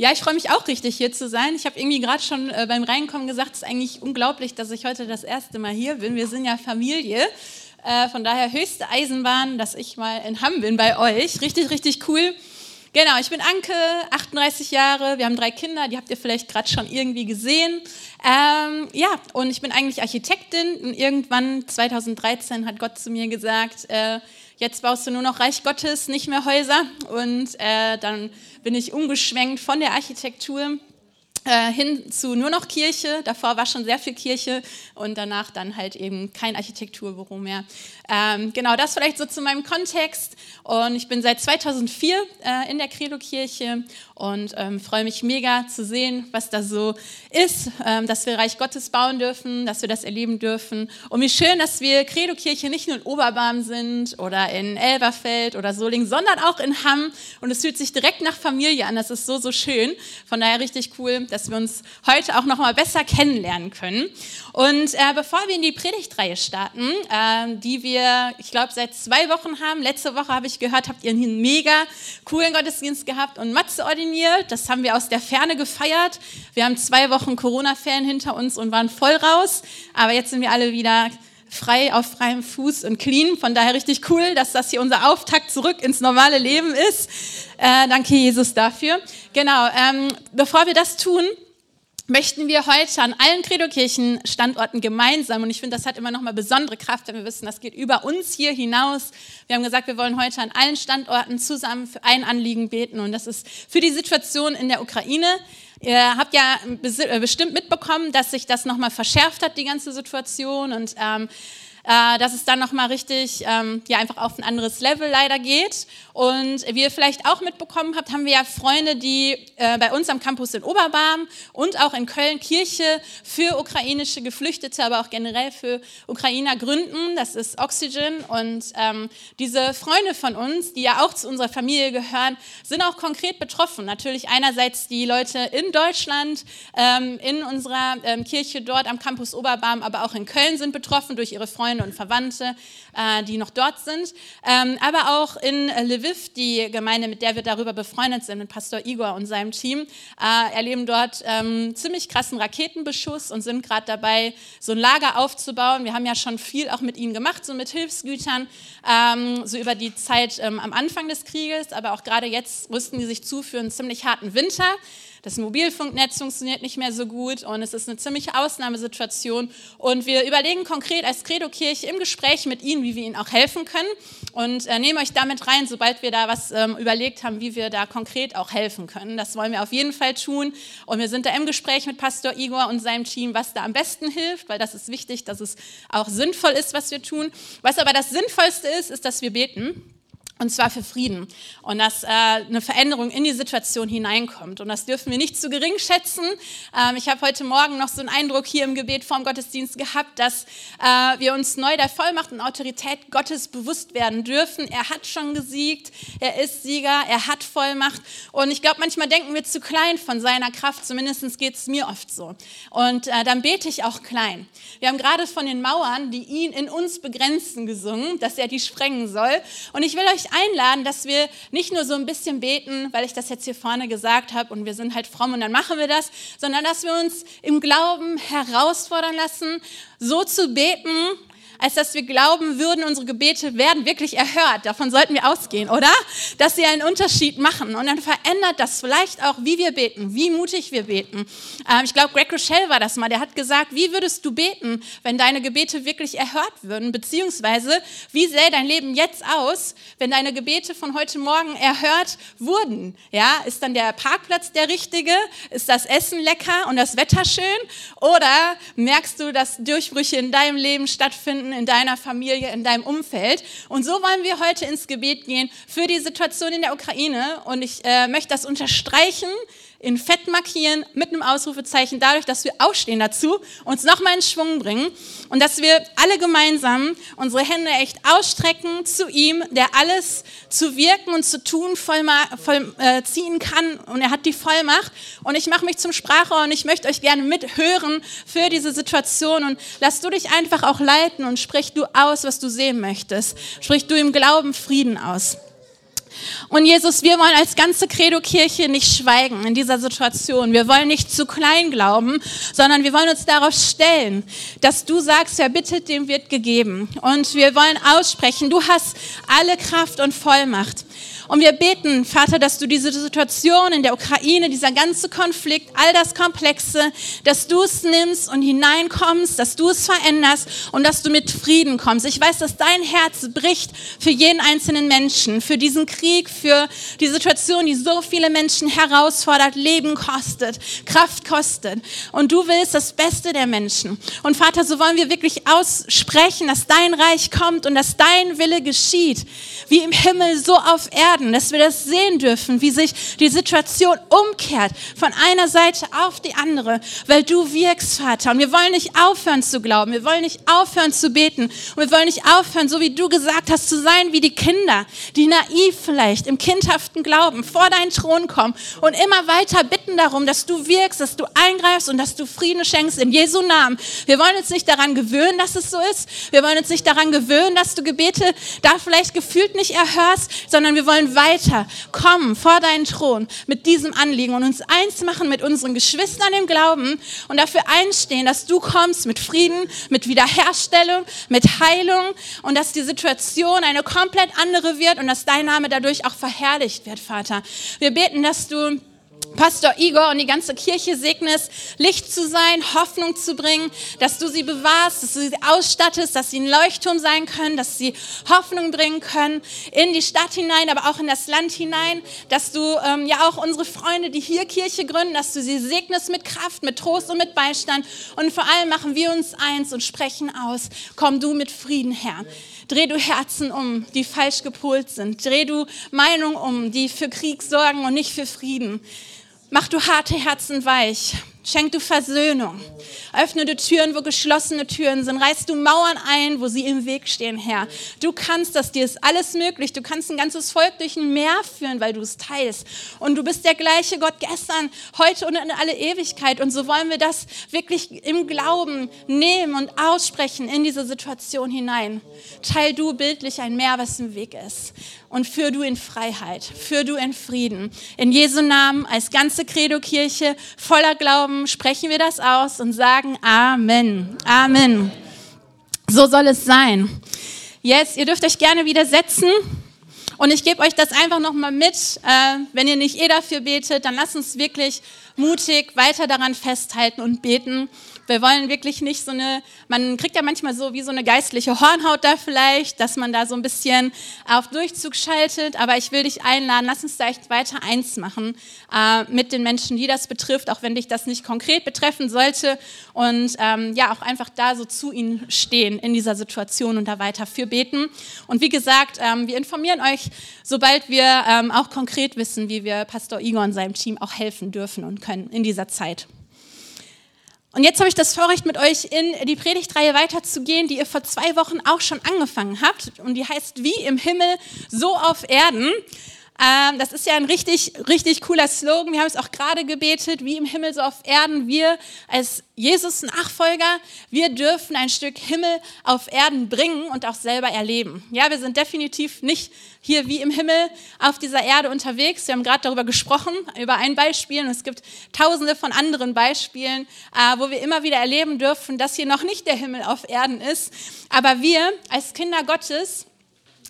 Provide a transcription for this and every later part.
Ja, ich freue mich auch richtig, hier zu sein. Ich habe irgendwie gerade schon äh, beim Reinkommen gesagt, es ist eigentlich unglaublich, dass ich heute das erste Mal hier bin. Wir sind ja Familie. Äh, von daher höchste Eisenbahn, dass ich mal in Hamm bin bei euch. Richtig, richtig cool. Genau, ich bin Anke, 38 Jahre, wir haben drei Kinder, die habt ihr vielleicht gerade schon irgendwie gesehen. Ähm, ja, und ich bin eigentlich Architektin und irgendwann 2013 hat Gott zu mir gesagt, äh, jetzt baust du nur noch Reich Gottes, nicht mehr Häuser. Und äh, dann bin ich umgeschwenkt von der Architektur äh, hin zu nur noch Kirche. Davor war schon sehr viel Kirche und danach dann halt eben kein Architekturbüro mehr. Ähm, genau, das vielleicht so zu meinem Kontext. Und ich bin seit 2004 äh, in der Credo-Kirche und ähm, freue mich mega zu sehen, was da so ist, ähm, dass wir Reich Gottes bauen dürfen, dass wir das erleben dürfen. Und wie schön, dass wir Credo-Kirche nicht nur in Oberbarm sind oder in Elberfeld oder Solingen, sondern auch in Hamm. Und es fühlt sich direkt nach Familie an. Das ist so, so schön. Von daher richtig cool, dass wir uns heute auch noch mal besser kennenlernen können. Und äh, bevor wir in die Predigtreihe starten, äh, die wir, ich glaube, seit zwei Wochen haben, letzte Woche habe ich gehört, habt ihr einen mega coolen Gottesdienst gehabt und Matze ordiniert. Das haben wir aus der Ferne gefeiert. Wir haben zwei Wochen Corona-Ferien hinter uns und waren voll raus. Aber jetzt sind wir alle wieder frei auf freiem Fuß und clean. Von daher richtig cool, dass das hier unser Auftakt zurück ins normale Leben ist. Äh, danke, Jesus, dafür. Genau, ähm, bevor wir das tun, möchten wir heute an allen Credo-Kirchen-Standorten gemeinsam, und ich finde, das hat immer noch mal besondere Kraft, wenn wir wissen, das geht über uns hier hinaus. Wir haben gesagt, wir wollen heute an allen Standorten zusammen für ein Anliegen beten, und das ist für die Situation in der Ukraine. Ihr habt ja äh, bestimmt mitbekommen, dass sich das noch mal verschärft hat, die ganze Situation, und ähm, äh, dass es dann nochmal richtig, ähm, ja, einfach auf ein anderes Level leider geht. Und wie ihr vielleicht auch mitbekommen habt, haben wir ja Freunde, die äh, bei uns am Campus in Oberbarm und auch in Köln Kirche für ukrainische Geflüchtete, aber auch generell für Ukrainer gründen. Das ist Oxygen. Und ähm, diese Freunde von uns, die ja auch zu unserer Familie gehören, sind auch konkret betroffen. Natürlich einerseits die Leute in Deutschland, ähm, in unserer ähm, Kirche dort am Campus Oberbarm, aber auch in Köln sind betroffen durch ihre Freunde Freunde und Verwandte, äh, die noch dort sind. Ähm, aber auch in Lviv, die Gemeinde, mit der wir darüber befreundet sind, mit Pastor Igor und seinem Team, äh, erleben dort ähm, ziemlich krassen Raketenbeschuss und sind gerade dabei, so ein Lager aufzubauen. Wir haben ja schon viel auch mit ihnen gemacht, so mit Hilfsgütern, ähm, so über die Zeit ähm, am Anfang des Krieges, aber auch gerade jetzt rüsten die sich zu für einen ziemlich harten Winter. Das Mobilfunknetz funktioniert nicht mehr so gut und es ist eine ziemliche Ausnahmesituation. Und wir überlegen konkret als Credo-Kirche im Gespräch mit Ihnen, wie wir Ihnen auch helfen können und äh, nehmen euch damit rein, sobald wir da was ähm, überlegt haben, wie wir da konkret auch helfen können. Das wollen wir auf jeden Fall tun. Und wir sind da im Gespräch mit Pastor Igor und seinem Team, was da am besten hilft, weil das ist wichtig, dass es auch sinnvoll ist, was wir tun. Was aber das Sinnvollste ist, ist, dass wir beten. Und zwar für Frieden. Und dass äh, eine Veränderung in die Situation hineinkommt. Und das dürfen wir nicht zu gering schätzen. Ähm, ich habe heute Morgen noch so einen Eindruck hier im Gebet vorm Gottesdienst gehabt, dass äh, wir uns neu der Vollmacht und Autorität Gottes bewusst werden dürfen. Er hat schon gesiegt, er ist Sieger, er hat Vollmacht. Und ich glaube, manchmal denken wir zu klein von seiner Kraft. Zumindest geht es mir oft so. Und äh, dann bete ich auch klein. Wir haben gerade von den Mauern, die ihn in uns begrenzen, gesungen, dass er die sprengen soll. Und ich will euch einladen, dass wir nicht nur so ein bisschen beten, weil ich das jetzt hier vorne gesagt habe und wir sind halt fromm und dann machen wir das, sondern dass wir uns im Glauben herausfordern lassen, so zu beten, als dass wir glauben würden, unsere Gebete werden wirklich erhört. Davon sollten wir ausgehen, oder? Dass sie einen Unterschied machen. Und dann verändert das vielleicht auch, wie wir beten, wie mutig wir beten. Ähm, ich glaube, Greg Rochelle war das mal. Der hat gesagt, wie würdest du beten, wenn deine Gebete wirklich erhört würden? Beziehungsweise, wie sähe dein Leben jetzt aus, wenn deine Gebete von heute Morgen erhört wurden? Ja, ist dann der Parkplatz der richtige? Ist das Essen lecker und das Wetter schön? Oder merkst du, dass Durchbrüche in deinem Leben stattfinden? In deiner Familie, in deinem Umfeld. Und so wollen wir heute ins Gebet gehen für die Situation in der Ukraine. Und ich äh, möchte das unterstreichen, in Fett markieren mit einem Ausrufezeichen, dadurch, dass wir aufstehen dazu, uns nochmal in Schwung bringen und dass wir alle gemeinsam unsere Hände echt ausstrecken zu ihm, der alles zu wirken und zu tun vollziehen äh, kann und er hat die Vollmacht. Und ich mache mich zum Sprachrohr und ich möchte euch gerne mithören für diese Situation und lass du dich einfach auch leiten und sprich du aus, was du sehen möchtest. Sprich du im Glauben Frieden aus. Und Jesus, wir wollen als ganze Credo-Kirche nicht schweigen in dieser Situation. Wir wollen nicht zu klein glauben, sondern wir wollen uns darauf stellen, dass du sagst, wer bittet, dem wird gegeben. Und wir wollen aussprechen, du hast alle Kraft und Vollmacht. Und wir beten, Vater, dass du diese Situation in der Ukraine, dieser ganze Konflikt, all das Komplexe, dass du es nimmst und hineinkommst, dass du es veränderst und dass du mit Frieden kommst. Ich weiß, dass dein Herz bricht für jeden einzelnen Menschen, für diesen Krieg, für die Situation, die so viele Menschen herausfordert, Leben kostet, Kraft kostet. Und du willst das Beste der Menschen. Und Vater, so wollen wir wirklich aussprechen, dass dein Reich kommt und dass dein Wille geschieht, wie im Himmel, so auf Erden werden, dass wir das sehen dürfen, wie sich die Situation umkehrt von einer Seite auf die andere, weil du wirkst, Vater. Und wir wollen nicht aufhören zu glauben, wir wollen nicht aufhören zu beten und wir wollen nicht aufhören, so wie du gesagt hast, zu sein wie die Kinder, die naiv vielleicht im kindhaften Glauben vor deinen Thron kommen und immer weiter bitten darum, dass du wirkst, dass du eingreifst und dass du Frieden schenkst in Jesu Namen. Wir wollen uns nicht daran gewöhnen, dass es so ist. Wir wollen uns nicht daran gewöhnen, dass du Gebete da vielleicht gefühlt nicht erhörst, sondern wir wollen weiter kommen vor deinen Thron mit diesem Anliegen und uns eins machen mit unseren Geschwistern im Glauben und dafür einstehen, dass du kommst mit Frieden, mit Wiederherstellung, mit Heilung und dass die Situation eine komplett andere wird und dass dein Name dadurch auch verherrlicht wird, Vater. Wir beten, dass du Pastor Igor und die ganze Kirche segnest, Licht zu sein, Hoffnung zu bringen, dass du sie bewahrst, dass du sie ausstattest, dass sie ein Leuchtturm sein können, dass sie Hoffnung bringen können in die Stadt hinein, aber auch in das Land hinein, dass du ähm, ja auch unsere Freunde, die hier Kirche gründen, dass du sie segnest mit Kraft, mit Trost und mit Beistand und vor allem machen wir uns eins und sprechen aus, komm du mit Frieden her. Dreh du Herzen um, die falsch gepolt sind. Dreh du Meinungen um, die für Krieg sorgen und nicht für Frieden. Mach du harte Herzen weich. Schenk du Versöhnung. Öffne du Türen, wo geschlossene Türen sind. Reiß du Mauern ein, wo sie im Weg stehen, Herr. Du kannst das, dir ist alles möglich. Du kannst ein ganzes Volk durch ein Meer führen, weil du es teilst. Und du bist der gleiche Gott gestern, heute und in alle Ewigkeit. Und so wollen wir das wirklich im Glauben nehmen und aussprechen in diese Situation hinein. Teil du bildlich ein Meer, was im Weg ist und führ du in Freiheit, führ du in Frieden. In Jesu Namen als ganze Credo-Kirche voller Glauben sprechen wir das aus und sagen Amen. Amen. So soll es sein. Jetzt, ihr dürft euch gerne wieder setzen. Und ich gebe euch das einfach nochmal mit. Äh, wenn ihr nicht eh dafür betet, dann lasst uns wirklich mutig weiter daran festhalten und beten. Wir wollen wirklich nicht so eine, man kriegt ja manchmal so wie so eine geistliche Hornhaut da vielleicht, dass man da so ein bisschen auf Durchzug schaltet, aber ich will dich einladen, lass uns da echt weiter eins machen äh, mit den Menschen, die das betrifft, auch wenn dich das nicht konkret betreffen sollte und ähm, ja, auch einfach da so zu ihnen stehen in dieser Situation und da weiter für beten. Und wie gesagt, ähm, wir informieren euch, sobald wir ähm, auch konkret wissen, wie wir Pastor Igor und seinem Team auch helfen dürfen und können in dieser Zeit. Und jetzt habe ich das Vorrecht, mit euch in die Predigtreihe weiterzugehen, die ihr vor zwei Wochen auch schon angefangen habt. Und die heißt Wie im Himmel, so auf Erden. Ähm, das ist ja ein richtig, richtig cooler Slogan. Wir haben es auch gerade gebetet, wie im Himmel so auf Erden. Wir als Jesus-Nachfolger, wir dürfen ein Stück Himmel auf Erden bringen und auch selber erleben. Ja, wir sind definitiv nicht hier wie im Himmel auf dieser Erde unterwegs. Wir haben gerade darüber gesprochen, über ein Beispiel. Und es gibt tausende von anderen Beispielen, äh, wo wir immer wieder erleben dürfen, dass hier noch nicht der Himmel auf Erden ist. Aber wir als Kinder Gottes,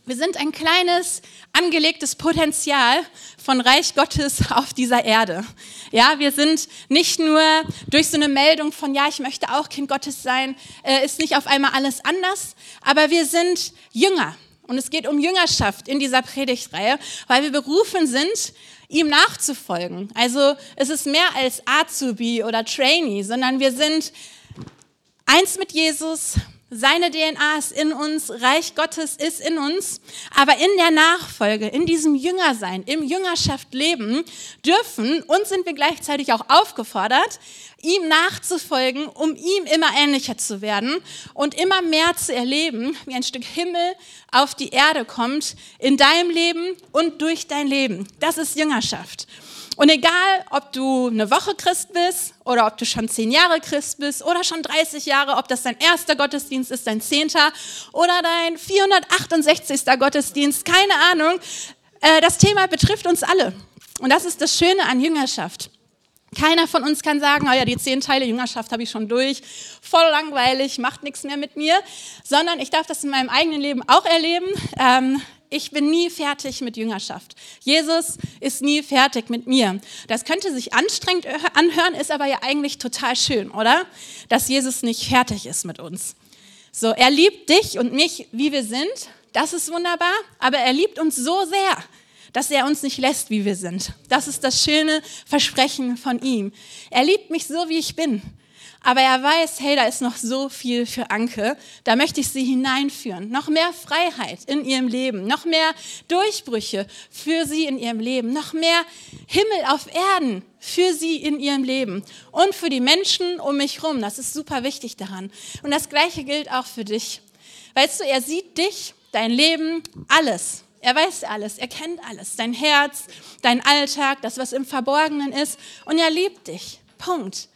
wir sind ein kleines, angelegtes Potenzial von Reich Gottes auf dieser Erde. Ja, wir sind nicht nur durch so eine Meldung von, ja, ich möchte auch Kind Gottes sein, äh, ist nicht auf einmal alles anders, aber wir sind Jünger. Und es geht um Jüngerschaft in dieser Predigtreihe, weil wir berufen sind, ihm nachzufolgen. Also es ist mehr als Azubi oder Trainee, sondern wir sind eins mit Jesus, seine DNA ist in uns, Reich Gottes ist in uns, aber in der Nachfolge, in diesem Jüngersein, im Jüngerschaft leben, dürfen und sind wir gleichzeitig auch aufgefordert, ihm nachzufolgen, um ihm immer ähnlicher zu werden und immer mehr zu erleben, wie ein Stück Himmel auf die Erde kommt, in deinem Leben und durch dein Leben. Das ist Jüngerschaft. Und egal, ob du eine Woche Christ bist oder ob du schon zehn Jahre Christ bist oder schon 30 Jahre, ob das dein erster Gottesdienst ist, dein zehnter oder dein 468. Gottesdienst, keine Ahnung. äh, das Thema betrifft uns alle. Und das ist das Schöne an Jüngerschaft. Keiner von uns kann sagen, oh ja, die zehn Teile Jüngerschaft habe ich schon durch, voll langweilig, macht nichts mehr mit mir, sondern ich darf das in meinem eigenen Leben auch erleben. Ähm, ich bin nie fertig mit Jüngerschaft. Jesus ist nie fertig mit mir. Das könnte sich anstrengend anhören, ist aber ja eigentlich total schön, oder? Dass Jesus nicht fertig ist mit uns. So, er liebt dich und mich, wie wir sind. Das ist wunderbar, aber er liebt uns so sehr, dass er uns nicht lässt, wie wir sind. Das ist das schöne Versprechen von ihm. Er liebt mich so, wie ich bin. Aber er weiß, hey, da ist noch so viel für Anke. Da möchte ich sie hineinführen. Noch mehr Freiheit in ihrem Leben, noch mehr Durchbrüche für sie in ihrem Leben, noch mehr Himmel auf Erden für sie in ihrem Leben und für die Menschen um mich herum. Das ist super wichtig daran. Und das Gleiche gilt auch für dich. Weißt du, er sieht dich, dein Leben, alles. Er weiß alles, er kennt alles, dein Herz, dein Alltag, das, was im Verborgenen ist. Und er liebt dich. Punkt.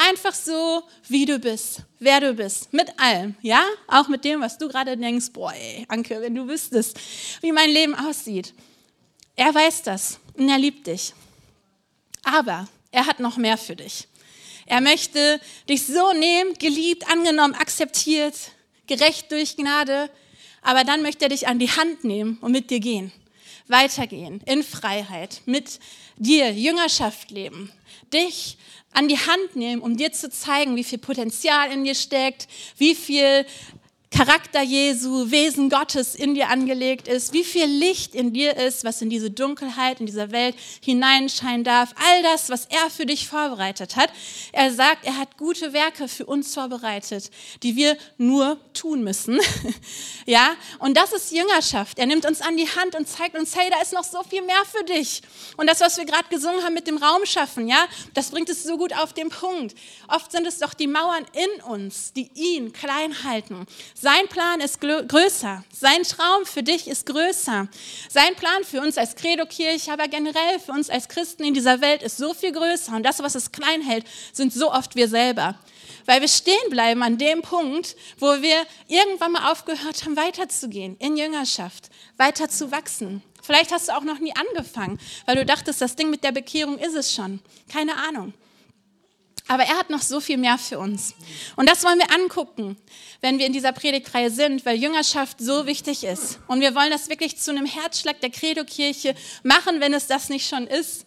Einfach so, wie du bist, wer du bist, mit allem, ja? Auch mit dem, was du gerade denkst, boah, ey, Anke, wenn du wüsstest, wie mein Leben aussieht. Er weiß das und er liebt dich. Aber er hat noch mehr für dich. Er möchte dich so nehmen, geliebt, angenommen, akzeptiert, gerecht durch Gnade, aber dann möchte er dich an die Hand nehmen und mit dir gehen, weitergehen, in Freiheit, mit dir Jüngerschaft leben, dich an die Hand nehmen, um dir zu zeigen, wie viel Potenzial in dir steckt, wie viel Charakter Jesu, Wesen Gottes in dir angelegt ist, wie viel Licht in dir ist, was in diese Dunkelheit, in dieser Welt hineinscheinen darf. All das, was er für dich vorbereitet hat. Er sagt, er hat gute Werke für uns vorbereitet, die wir nur tun müssen. ja, und das ist Jüngerschaft. Er nimmt uns an die Hand und zeigt uns, hey, da ist noch so viel mehr für dich. Und das, was wir gerade gesungen haben mit dem Raum schaffen, ja, das bringt es so gut auf den Punkt. Oft sind es doch die Mauern in uns, die ihn klein halten sein Plan ist größer. Sein Traum für dich ist größer. Sein Plan für uns als Credo-Kirche, aber generell für uns als Christen in dieser Welt ist so viel größer. Und das, was es klein hält, sind so oft wir selber. Weil wir stehen bleiben an dem Punkt, wo wir irgendwann mal aufgehört haben, weiterzugehen in Jüngerschaft, weiter zu wachsen. Vielleicht hast du auch noch nie angefangen, weil du dachtest, das Ding mit der Bekehrung ist es schon. Keine Ahnung. Aber er hat noch so viel mehr für uns. Und das wollen wir angucken, wenn wir in dieser Predigtreihe sind, weil Jüngerschaft so wichtig ist. Und wir wollen das wirklich zu einem Herzschlag der Credo-Kirche machen, wenn es das nicht schon ist.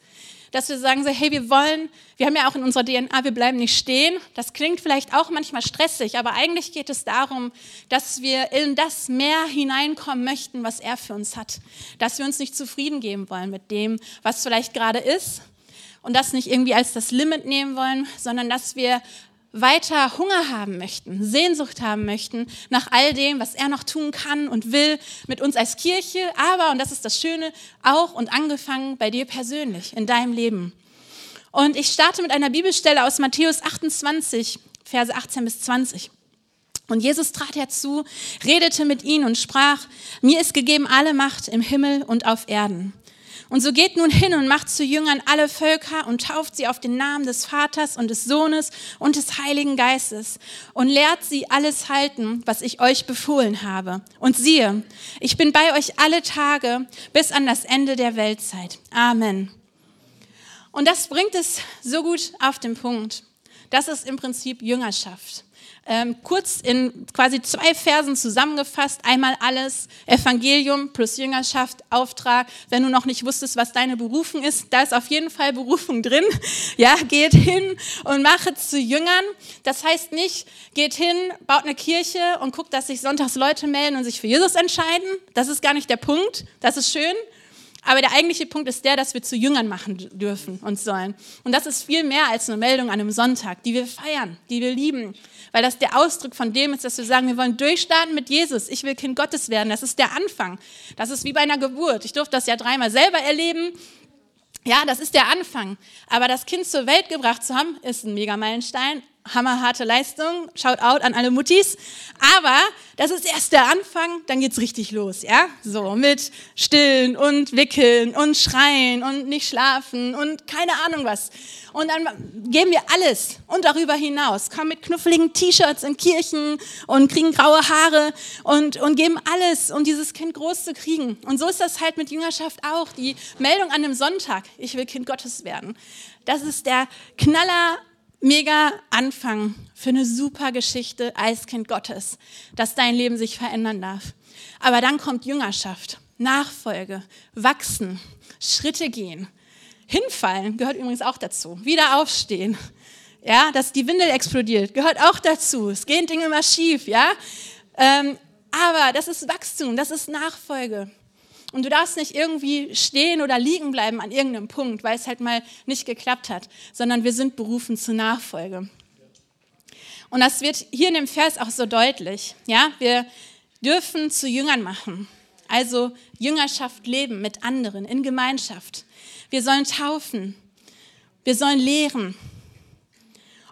Dass wir sagen so, hey, wir wollen, wir haben ja auch in unserer DNA, wir bleiben nicht stehen. Das klingt vielleicht auch manchmal stressig, aber eigentlich geht es darum, dass wir in das mehr hineinkommen möchten, was er für uns hat. Dass wir uns nicht zufrieden geben wollen mit dem, was vielleicht gerade ist, und das nicht irgendwie als das Limit nehmen wollen, sondern dass wir weiter Hunger haben möchten, Sehnsucht haben möchten nach all dem, was er noch tun kann und will mit uns als Kirche, aber, und das ist das Schöne, auch und angefangen bei dir persönlich, in deinem Leben. Und ich starte mit einer Bibelstelle aus Matthäus 28, Verse 18 bis 20. Und Jesus trat herzu, redete mit ihnen und sprach, mir ist gegeben alle Macht im Himmel und auf Erden. Und so geht nun hin und macht zu Jüngern alle Völker und tauft sie auf den Namen des Vaters und des Sohnes und des Heiligen Geistes und lehrt sie alles halten, was ich euch befohlen habe. Und siehe, ich bin bei euch alle Tage bis an das Ende der Weltzeit. Amen. Und das bringt es so gut auf den Punkt. Das ist im Prinzip Jüngerschaft. Ähm, kurz in quasi zwei Versen zusammengefasst, einmal alles, Evangelium plus Jüngerschaft, Auftrag. Wenn du noch nicht wusstest, was deine Berufung ist, da ist auf jeden Fall Berufung drin. Ja, geht hin und mache zu Jüngern. Das heißt nicht, geht hin, baut eine Kirche und guckt, dass sich sonntags Leute melden und sich für Jesus entscheiden. Das ist gar nicht der Punkt. Das ist schön. Aber der eigentliche Punkt ist der, dass wir zu Jüngern machen dürfen und sollen. Und das ist viel mehr als eine Meldung an einem Sonntag, die wir feiern, die wir lieben. Weil das der Ausdruck von dem ist, dass wir sagen, wir wollen durchstarten mit Jesus. Ich will Kind Gottes werden. Das ist der Anfang. Das ist wie bei einer Geburt. Ich durfte das ja dreimal selber erleben. Ja, das ist der Anfang. Aber das Kind zur Welt gebracht zu haben, ist ein Megameilenstein. Hammerharte Leistung. Shout out an alle Muttis. Aber das ist erst der Anfang, dann geht's richtig los, ja? So mit Stillen und Wickeln und Schreien und nicht schlafen und keine Ahnung was. Und dann geben wir alles und darüber hinaus, kommen mit knuffeligen T-Shirts in Kirchen und kriegen graue Haare und, und geben alles, um dieses Kind groß zu kriegen. Und so ist das halt mit Jüngerschaft auch. Die Meldung an einem Sonntag, ich will Kind Gottes werden. Das ist der Knaller mega Anfang für eine super Geschichte als Kind Gottes, dass dein Leben sich verändern darf. Aber dann kommt Jüngerschaft, Nachfolge, wachsen, Schritte gehen. Hinfallen gehört übrigens auch dazu. Wieder aufstehen. Ja, dass die Windel explodiert, gehört auch dazu. Es gehen Dinge immer schief, ja. Ähm, aber das ist Wachstum, das ist Nachfolge. Und du darfst nicht irgendwie stehen oder liegen bleiben an irgendeinem Punkt, weil es halt mal nicht geklappt hat, sondern wir sind berufen zur Nachfolge. Und das wird hier in dem Vers auch so deutlich. Ja, wir dürfen zu Jüngern machen. Also Jüngerschaft leben mit anderen in Gemeinschaft. Wir sollen taufen. Wir sollen lehren.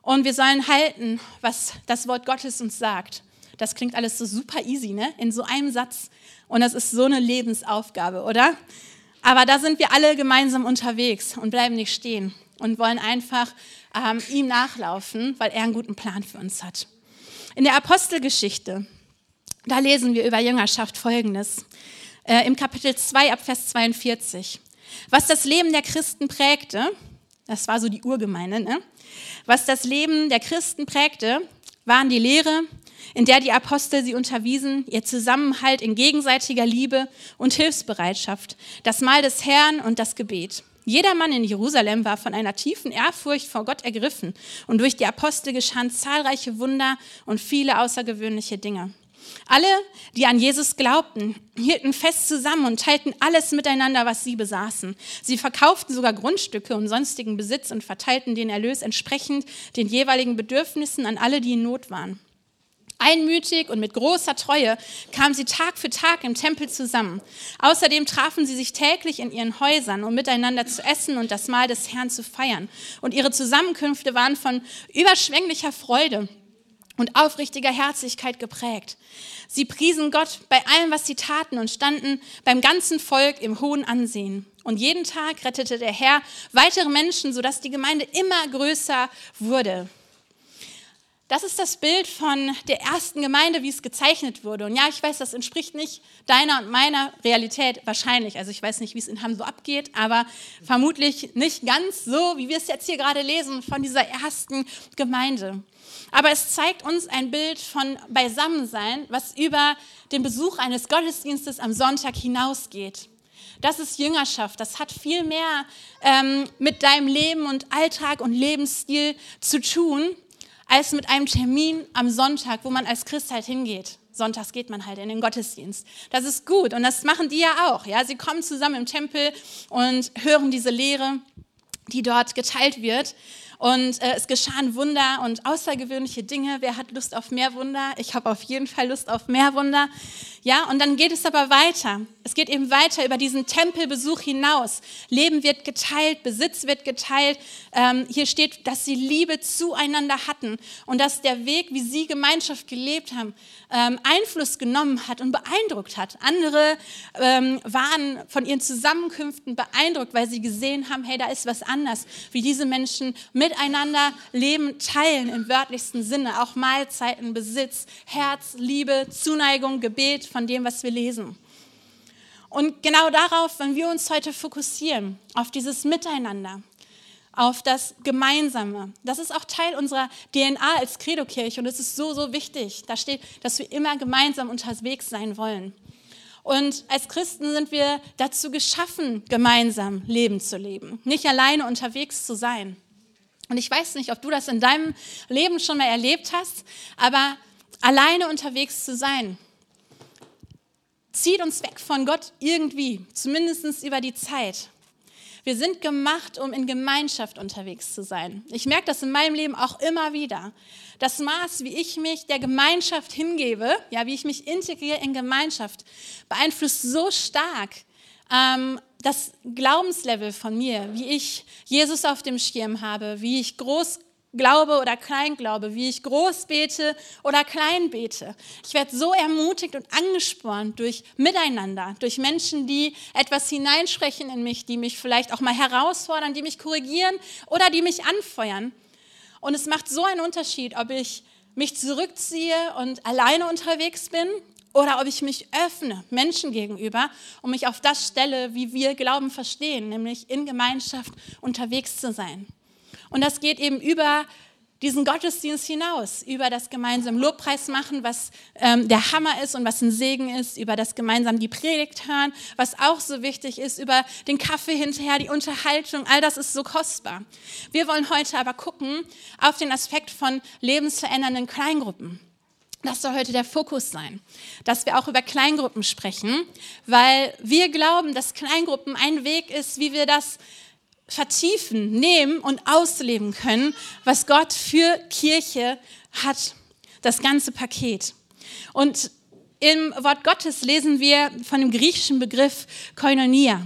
Und wir sollen halten, was das Wort Gottes uns sagt. Das klingt alles so super easy, ne? In so einem Satz. Und das ist so eine Lebensaufgabe, oder? Aber da sind wir alle gemeinsam unterwegs und bleiben nicht stehen und wollen einfach ähm, ihm nachlaufen, weil er einen guten Plan für uns hat. In der Apostelgeschichte, da lesen wir über Jüngerschaft Folgendes. Äh, Im Kapitel 2 ab Vers 42. Was das Leben der Christen prägte, das war so die Urgemeinde, ne? was das Leben der Christen prägte, waren die Lehre, in der die Apostel sie unterwiesen, ihr Zusammenhalt in gegenseitiger Liebe und Hilfsbereitschaft, das Mahl des Herrn und das Gebet. Jeder Mann in Jerusalem war von einer tiefen Ehrfurcht vor Gott ergriffen und durch die Apostel geschahen zahlreiche Wunder und viele außergewöhnliche Dinge. Alle, die an Jesus glaubten, hielten fest zusammen und teilten alles miteinander, was sie besaßen. Sie verkauften sogar Grundstücke und sonstigen Besitz und verteilten den Erlös entsprechend den jeweiligen Bedürfnissen an alle, die in Not waren. Einmütig und mit großer Treue kamen sie Tag für Tag im Tempel zusammen. Außerdem trafen sie sich täglich in ihren Häusern, um miteinander zu essen und das Mahl des Herrn zu feiern. Und ihre Zusammenkünfte waren von überschwänglicher Freude und aufrichtiger Herzlichkeit geprägt. Sie priesen Gott bei allem, was sie taten und standen beim ganzen Volk im hohen Ansehen. Und jeden Tag rettete der Herr weitere Menschen, sodass die Gemeinde immer größer wurde. Das ist das Bild von der ersten Gemeinde, wie es gezeichnet wurde. Und ja, ich weiß, das entspricht nicht deiner und meiner Realität wahrscheinlich. Also ich weiß nicht, wie es in Hamm so abgeht, aber vermutlich nicht ganz so, wie wir es jetzt hier gerade lesen von dieser ersten Gemeinde. Aber es zeigt uns ein Bild von Beisammensein, was über den Besuch eines Gottesdienstes am Sonntag hinausgeht. Das ist Jüngerschaft. Das hat viel mehr ähm, mit deinem Leben und Alltag und Lebensstil zu tun als mit einem Termin am Sonntag, wo man als Christ halt hingeht. Sonntags geht man halt in den Gottesdienst. Das ist gut und das machen die ja auch. Ja? Sie kommen zusammen im Tempel und hören diese Lehre, die dort geteilt wird. Und äh, es geschahen Wunder und außergewöhnliche Dinge. Wer hat Lust auf mehr Wunder? Ich habe auf jeden Fall Lust auf mehr Wunder. Ja, und dann geht es aber weiter. Es geht eben weiter über diesen Tempelbesuch hinaus. Leben wird geteilt, Besitz wird geteilt. Ähm, hier steht, dass sie Liebe zueinander hatten und dass der Weg, wie sie Gemeinschaft gelebt haben, ähm, Einfluss genommen hat und beeindruckt hat. Andere ähm, waren von ihren Zusammenkünften beeindruckt, weil sie gesehen haben, hey, da ist was anders, wie diese Menschen miteinander leben, teilen im wörtlichsten Sinne, auch Mahlzeiten, Besitz, Herz, Liebe, Zuneigung, Gebet von dem, was wir lesen. Und genau darauf, wenn wir uns heute fokussieren, auf dieses Miteinander, auf das Gemeinsame. Das ist auch Teil unserer DNA als Credo-Kirche und es ist so, so wichtig. Da steht, dass wir immer gemeinsam unterwegs sein wollen. Und als Christen sind wir dazu geschaffen, gemeinsam Leben zu leben, nicht alleine unterwegs zu sein. Und ich weiß nicht, ob du das in deinem Leben schon mal erlebt hast, aber alleine unterwegs zu sein, zieht uns weg von Gott irgendwie, zumindest über die Zeit. Wir sind gemacht, um in Gemeinschaft unterwegs zu sein. Ich merke das in meinem Leben auch immer wieder. Das Maß, wie ich mich der Gemeinschaft hingebe, ja, wie ich mich integriere in Gemeinschaft, beeinflusst so stark ähm, das Glaubenslevel von mir, wie ich Jesus auf dem Schirm habe, wie ich groß glaube oder klein glaube, wie ich groß bete oder klein bete. Ich werde so ermutigt und angespornt durch Miteinander, durch Menschen, die etwas hineinsprechen in mich, die mich vielleicht auch mal herausfordern, die mich korrigieren oder die mich anfeuern. Und es macht so einen Unterschied, ob ich mich zurückziehe und alleine unterwegs bin oder ob ich mich öffne Menschen gegenüber und mich auf das stelle, wie wir Glauben verstehen, nämlich in Gemeinschaft unterwegs zu sein. Und das geht eben über diesen Gottesdienst hinaus, über das gemeinsam Lobpreis machen, was ähm, der Hammer ist und was ein Segen ist, über das gemeinsam die Predigt hören, was auch so wichtig ist, über den Kaffee hinterher, die Unterhaltung, all das ist so kostbar. Wir wollen heute aber gucken auf den Aspekt von lebensverändernden Kleingruppen. Das soll heute der Fokus sein, dass wir auch über Kleingruppen sprechen, weil wir glauben, dass Kleingruppen ein Weg ist, wie wir das vertiefen, nehmen und ausleben können, was Gott für Kirche hat, das ganze Paket. Und im Wort Gottes lesen wir von dem griechischen Begriff Koinonia.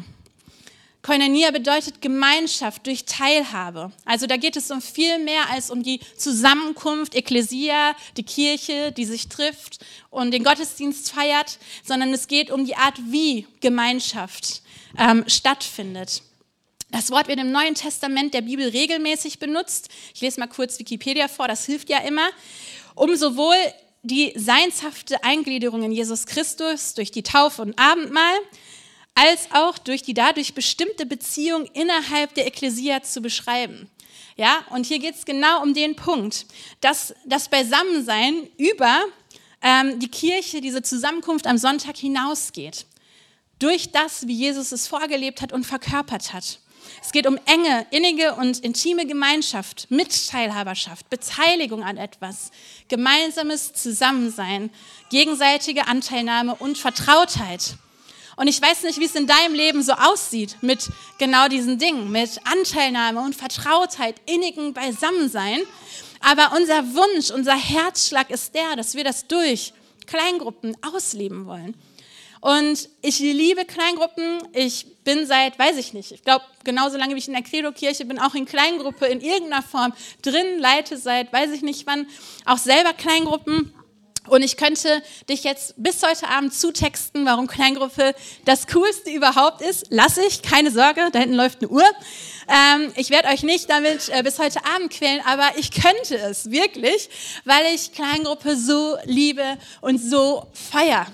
Koinonia bedeutet Gemeinschaft durch Teilhabe. Also da geht es um viel mehr als um die Zusammenkunft, Ekklesia, die Kirche, die sich trifft und den Gottesdienst feiert, sondern es geht um die Art, wie Gemeinschaft ähm, stattfindet. Das Wort wird im Neuen Testament der Bibel regelmäßig benutzt. Ich lese mal kurz Wikipedia vor, das hilft ja immer, um sowohl die seinshafte Eingliederung in Jesus Christus durch die Taufe und Abendmahl, als auch durch die dadurch bestimmte Beziehung innerhalb der Ekklesia zu beschreiben. Ja, und hier geht es genau um den Punkt, dass das Beisammensein über ähm, die Kirche, diese Zusammenkunft am Sonntag hinausgeht. Durch das, wie Jesus es vorgelebt hat und verkörpert hat. Es geht um enge, innige und intime Gemeinschaft, Mitteilhaberschaft, Beteiligung an etwas, gemeinsames Zusammensein, gegenseitige Anteilnahme und Vertrautheit. Und ich weiß nicht, wie es in deinem Leben so aussieht mit genau diesen Dingen, mit Anteilnahme und Vertrautheit, innigen Beisammensein. Aber unser Wunsch, unser Herzschlag ist der, dass wir das durch Kleingruppen ausleben wollen. Und ich liebe Kleingruppen. Ich bin seit, weiß ich nicht, ich glaube, genauso lange wie ich in der Credo-Kirche bin, auch in Kleingruppe in irgendeiner Form drin, leite seit, weiß ich nicht wann, auch selber Kleingruppen. Und ich könnte dich jetzt bis heute Abend zutexten, warum Kleingruppe das Coolste überhaupt ist. Lass ich, keine Sorge, da hinten läuft eine Uhr. Ähm, ich werde euch nicht damit äh, bis heute Abend quälen, aber ich könnte es wirklich, weil ich Kleingruppe so liebe und so feier.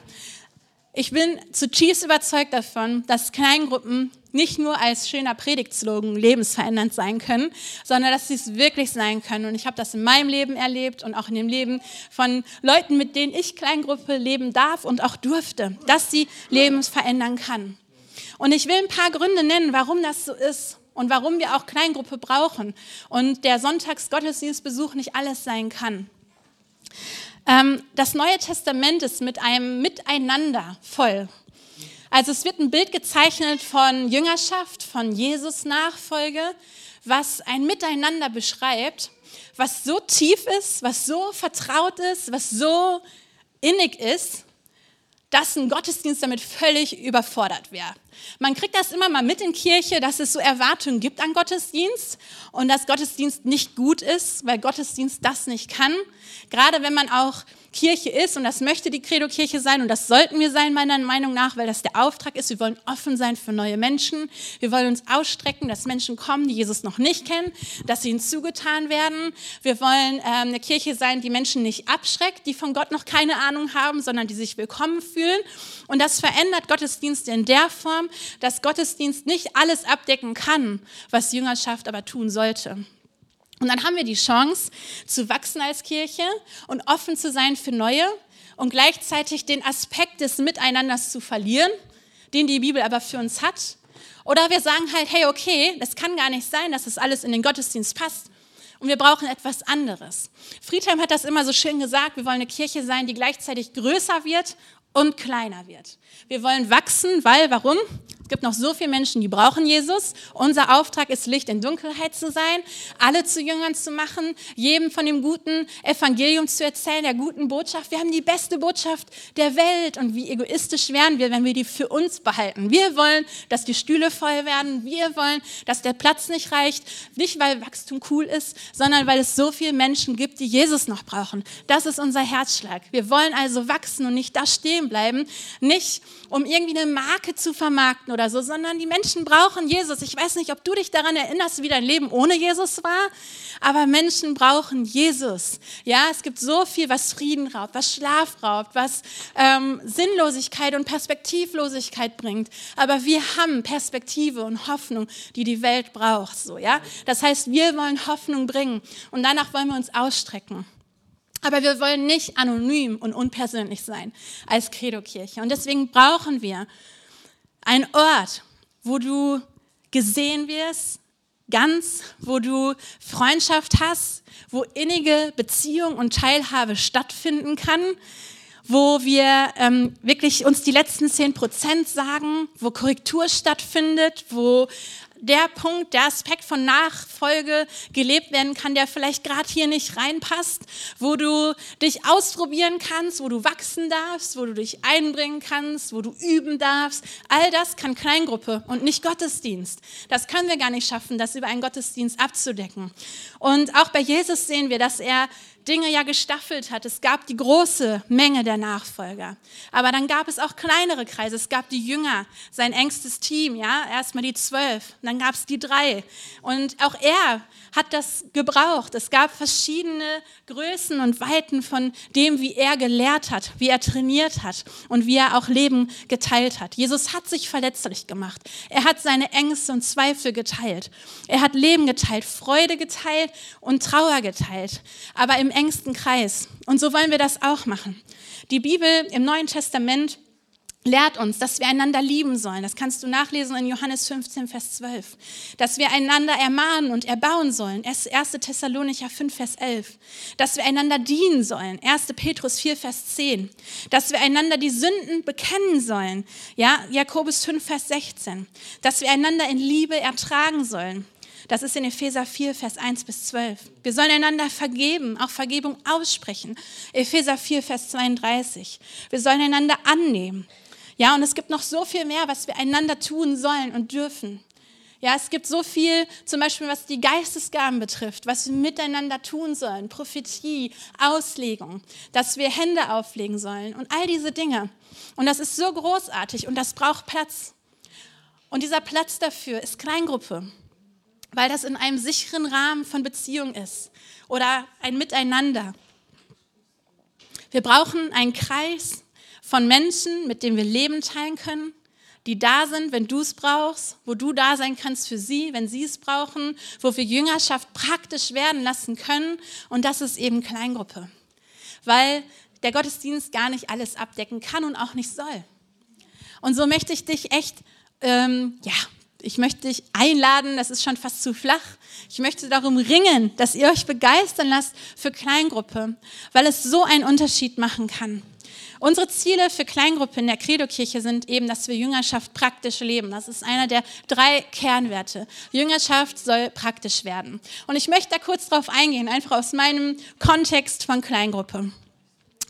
Ich bin zutiefst überzeugt davon, dass Kleingruppen nicht nur als schöner Predigtslogan lebensverändernd sein können, sondern dass sie es wirklich sein können. Und ich habe das in meinem Leben erlebt und auch in dem Leben von Leuten, mit denen ich Kleingruppe leben darf und auch durfte, dass sie Leben verändern kann. Und ich will ein paar Gründe nennen, warum das so ist und warum wir auch Kleingruppe brauchen und der Sonntagsgottesdienstbesuch nicht alles sein kann. Ähm, das Neue Testament ist mit einem Miteinander voll. Also es wird ein Bild gezeichnet von Jüngerschaft, von Jesus Nachfolge, was ein Miteinander beschreibt, was so tief ist, was so vertraut ist, was so innig ist, dass ein Gottesdienst damit völlig überfordert wäre. Man kriegt das immer mal mit in Kirche, dass es so Erwartungen gibt an Gottesdienst und dass Gottesdienst nicht gut ist, weil Gottesdienst das nicht kann. Gerade wenn man auch Kirche ist und das möchte die Credo-Kirche sein und das sollten wir sein, meiner Meinung nach, weil das der Auftrag ist. Wir wollen offen sein für neue Menschen. Wir wollen uns ausstrecken, dass Menschen kommen, die Jesus noch nicht kennen, dass sie ihnen zugetan werden. Wir wollen ähm, eine Kirche sein, die Menschen nicht abschreckt, die von Gott noch keine Ahnung haben, sondern die sich willkommen fühlen. Und das verändert Gottesdienste in der Form, dass Gottesdienst nicht alles abdecken kann, was Jüngerschaft aber tun sollte. Und dann haben wir die Chance zu wachsen als Kirche und offen zu sein für Neue und gleichzeitig den Aspekt des Miteinanders zu verlieren, den die Bibel aber für uns hat. Oder wir sagen halt, hey, okay, das kann gar nicht sein, dass das alles in den Gottesdienst passt. Und wir brauchen etwas anderes. Friedhelm hat das immer so schön gesagt, wir wollen eine Kirche sein, die gleichzeitig größer wird und kleiner wird. Wir wollen wachsen, weil, warum? Es gibt noch so viele Menschen, die brauchen Jesus. Unser Auftrag ist, Licht in Dunkelheit zu sein, alle zu Jüngern zu machen, jedem von dem guten Evangelium zu erzählen, der guten Botschaft. Wir haben die beste Botschaft der Welt und wie egoistisch wären wir, wenn wir die für uns behalten. Wir wollen, dass die Stühle voll werden. Wir wollen, dass der Platz nicht reicht. Nicht, weil Wachstum cool ist, sondern weil es so viele Menschen gibt, die Jesus noch brauchen. Das ist unser Herzschlag. Wir wollen also wachsen und nicht da stehen bleiben. Nicht, um irgendwie eine Marke zu vermarkten oder so, sondern die Menschen brauchen Jesus. Ich weiß nicht, ob du dich daran erinnerst, wie dein Leben ohne Jesus war, aber Menschen brauchen Jesus. Ja, es gibt so viel, was Frieden raubt, was Schlaf raubt, was ähm, Sinnlosigkeit und Perspektivlosigkeit bringt. Aber wir haben Perspektive und Hoffnung, die die Welt braucht. So, ja, das heißt, wir wollen Hoffnung bringen und danach wollen wir uns ausstrecken. Aber wir wollen nicht anonym und unpersönlich sein als Credo-Kirche. Und deswegen brauchen wir ein Ort, wo du gesehen wirst, ganz, wo du Freundschaft hast, wo innige Beziehung und Teilhabe stattfinden kann, wo wir ähm, wirklich uns die letzten zehn Prozent sagen, wo Korrektur stattfindet, wo der Punkt, der Aspekt von Nachfolge gelebt werden kann, der vielleicht gerade hier nicht reinpasst, wo du dich ausprobieren kannst, wo du wachsen darfst, wo du dich einbringen kannst, wo du üben darfst. All das kann Kleingruppe und nicht Gottesdienst. Das können wir gar nicht schaffen, das über einen Gottesdienst abzudecken. Und auch bei Jesus sehen wir, dass er Dinge ja gestaffelt hat. Es gab die große Menge der Nachfolger. Aber dann gab es auch kleinere Kreise. Es gab die Jünger, sein engstes Team, ja, erstmal die zwölf, dann gab es die drei. Und auch er hat das gebraucht. Es gab verschiedene Größen und Weiten von dem, wie er gelehrt hat, wie er trainiert hat und wie er auch Leben geteilt hat. Jesus hat sich verletzlich gemacht. Er hat seine Ängste und Zweifel geteilt. Er hat Leben geteilt, Freude geteilt und Trauer geteilt. Aber im engsten Kreis. Und so wollen wir das auch machen. Die Bibel im Neuen Testament lehrt uns, dass wir einander lieben sollen. Das kannst du nachlesen in Johannes 15, Vers 12. Dass wir einander ermahnen und erbauen sollen. 1. Thessalonicher 5, Vers 11. Dass wir einander dienen sollen. 1. Petrus 4, Vers 10. Dass wir einander die Sünden bekennen sollen. Ja, Jakobus 5, Vers 16. Dass wir einander in Liebe ertragen sollen. Das ist in Epheser 4, Vers 1 bis 12. Wir sollen einander vergeben, auch Vergebung aussprechen. Epheser 4, Vers 32. Wir sollen einander annehmen. Ja, und es gibt noch so viel mehr, was wir einander tun sollen und dürfen. Ja, es gibt so viel, zum Beispiel was die Geistesgaben betrifft, was wir miteinander tun sollen, Prophetie, Auslegung, dass wir Hände auflegen sollen und all diese Dinge. Und das ist so großartig und das braucht Platz. Und dieser Platz dafür ist Kleingruppe weil das in einem sicheren Rahmen von Beziehung ist oder ein Miteinander. Wir brauchen einen Kreis von Menschen, mit denen wir Leben teilen können, die da sind, wenn du es brauchst, wo du da sein kannst für sie, wenn sie es brauchen, wo wir Jüngerschaft praktisch werden lassen können. Und das ist eben Kleingruppe, weil der Gottesdienst gar nicht alles abdecken kann und auch nicht soll. Und so möchte ich dich echt, ähm, ja, ich möchte dich einladen, das ist schon fast zu flach. Ich möchte darum ringen, dass ihr euch begeistern lasst für Kleingruppe, weil es so einen Unterschied machen kann. Unsere Ziele für Kleingruppe in der Credo-Kirche sind eben, dass wir Jüngerschaft praktisch leben. Das ist einer der drei Kernwerte. Jüngerschaft soll praktisch werden. Und ich möchte da kurz drauf eingehen, einfach aus meinem Kontext von Kleingruppe.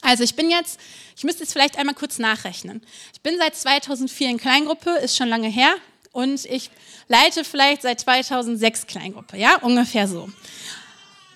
Also ich bin jetzt, ich müsste jetzt vielleicht einmal kurz nachrechnen. Ich bin seit 2004 in Kleingruppe, ist schon lange her, und ich leite vielleicht seit 2006 Kleingruppe, ja, ungefähr so.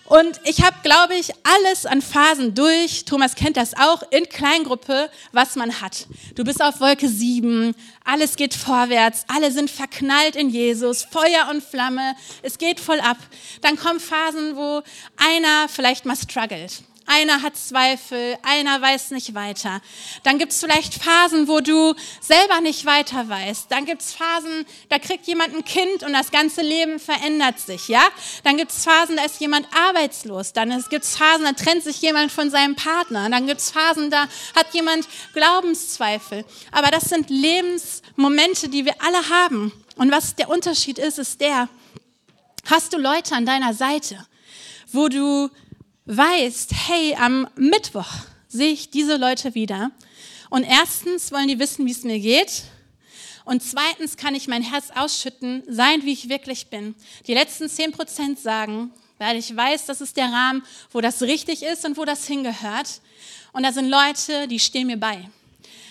Und ich habe, glaube ich, alles an Phasen durch. Thomas kennt das auch in Kleingruppe, was man hat. Du bist auf Wolke 7, alles geht vorwärts, alle sind verknallt in Jesus, Feuer und Flamme, es geht voll ab. Dann kommen Phasen, wo einer vielleicht mal struggelt einer hat Zweifel, einer weiß nicht weiter. Dann gibt es vielleicht Phasen, wo du selber nicht weiter weißt. Dann gibt es Phasen, da kriegt jemand ein Kind und das ganze Leben verändert sich. Ja? Dann gibt es Phasen, da ist jemand arbeitslos. Dann gibt es Phasen, da trennt sich jemand von seinem Partner. Dann gibt es Phasen, da hat jemand Glaubenszweifel. Aber das sind Lebensmomente, die wir alle haben. Und was der Unterschied ist, ist der, hast du Leute an deiner Seite, wo du weißt, hey, am Mittwoch sehe ich diese Leute wieder Und erstens wollen die wissen, wie es mir geht. Und zweitens kann ich mein Herz ausschütten, sein, wie ich wirklich bin. Die letzten 10% sagen, weil ich weiß, das ist der Rahmen, wo das richtig ist und wo das hingehört. Und da sind Leute, die stehen mir bei.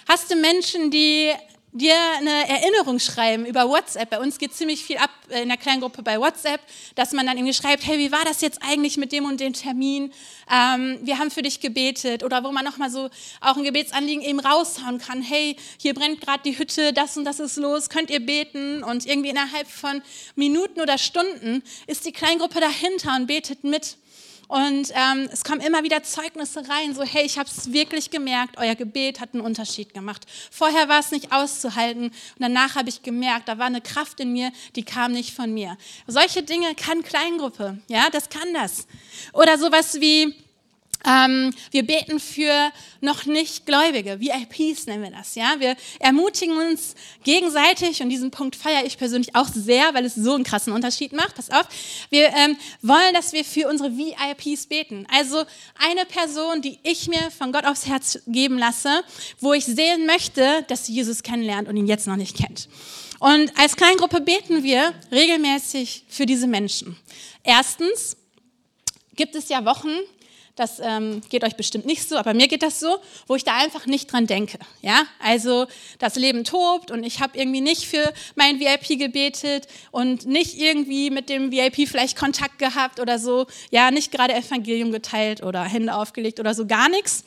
Hast du Menschen, die dir eine Erinnerung schreiben über WhatsApp. Bei uns geht ziemlich viel ab in der Kleingruppe bei WhatsApp, dass man dann irgendwie schreibt, hey, wie war das jetzt eigentlich mit dem und dem Termin? Ähm, wir haben für dich gebetet. Oder wo man nochmal so auch ein Gebetsanliegen eben raushauen kann. Hey, hier brennt gerade die Hütte, das und das ist los, könnt ihr beten? Und irgendwie innerhalb von Minuten oder Stunden ist die Kleingruppe dahinter und betet mit. Und ähm, es kommen immer wieder Zeugnisse rein, so hey, ich habe es wirklich gemerkt, euer Gebet hat einen Unterschied gemacht. Vorher war es nicht auszuhalten und danach habe ich gemerkt, da war eine Kraft in mir, die kam nicht von mir. Solche Dinge kann Kleingruppe, ja, das kann das. Oder sowas wie, ähm, wir beten für noch nicht Gläubige, VIPs nennen wir das. Ja? Wir ermutigen uns gegenseitig und diesen Punkt feiere ich persönlich auch sehr, weil es so einen krassen Unterschied macht. Pass auf, wir ähm, wollen, dass wir für unsere VIPs beten. Also eine Person, die ich mir von Gott aufs Herz geben lasse, wo ich sehen möchte, dass sie Jesus kennenlernt und ihn jetzt noch nicht kennt. Und als Kleingruppe beten wir regelmäßig für diese Menschen. Erstens gibt es ja Wochen, das ähm, geht euch bestimmt nicht so, aber mir geht das so, wo ich da einfach nicht dran denke. Ja, also das Leben tobt und ich habe irgendwie nicht für mein VIP gebetet und nicht irgendwie mit dem VIP vielleicht Kontakt gehabt oder so. Ja, nicht gerade Evangelium geteilt oder Hände aufgelegt oder so, gar nichts.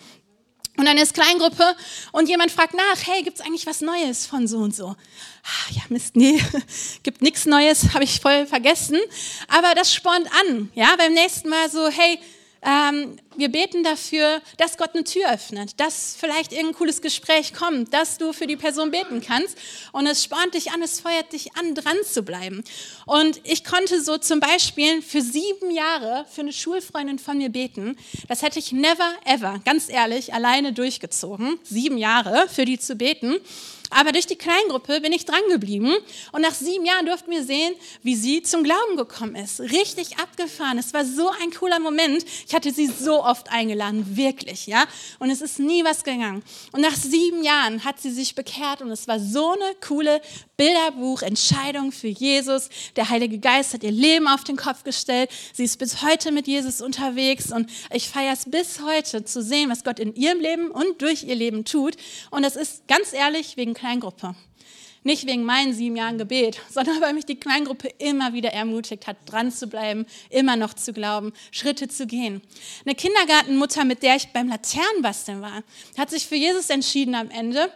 Und dann ist Kleingruppe und jemand fragt nach, hey, gibt es eigentlich was Neues von so und so? Ah, ja, Mist, nee, gibt nichts Neues, habe ich voll vergessen. Aber das spornt an, ja, beim nächsten Mal so, hey, ähm, wir beten dafür, dass Gott eine Tür öffnet, dass vielleicht irgendein cooles Gespräch kommt, dass du für die Person beten kannst. Und es spornt dich an, es feuert dich an, dran zu bleiben. Und ich konnte so zum Beispiel für sieben Jahre für eine Schulfreundin von mir beten. Das hätte ich never, ever, ganz ehrlich, alleine durchgezogen. Sieben Jahre für die zu beten. Aber durch die Kleingruppe bin ich drangeblieben und nach sieben Jahren durften wir sehen, wie sie zum Glauben gekommen ist. Richtig abgefahren. Es war so ein cooler Moment. Ich hatte sie so oft eingeladen, wirklich, ja. Und es ist nie was gegangen. Und nach sieben Jahren hat sie sich bekehrt und es war so eine coole Bilderbuch, Entscheidung für Jesus. Der Heilige Geist hat ihr Leben auf den Kopf gestellt. Sie ist bis heute mit Jesus unterwegs und ich feiere es bis heute zu sehen, was Gott in ihrem Leben und durch ihr Leben tut. Und das ist ganz ehrlich wegen Kleingruppe. Nicht wegen meinen sieben Jahren Gebet, sondern weil mich die Kleingruppe immer wieder ermutigt hat, dran zu bleiben, immer noch zu glauben, Schritte zu gehen. Eine Kindergartenmutter, mit der ich beim Laternenbasteln war, hat sich für Jesus entschieden am Ende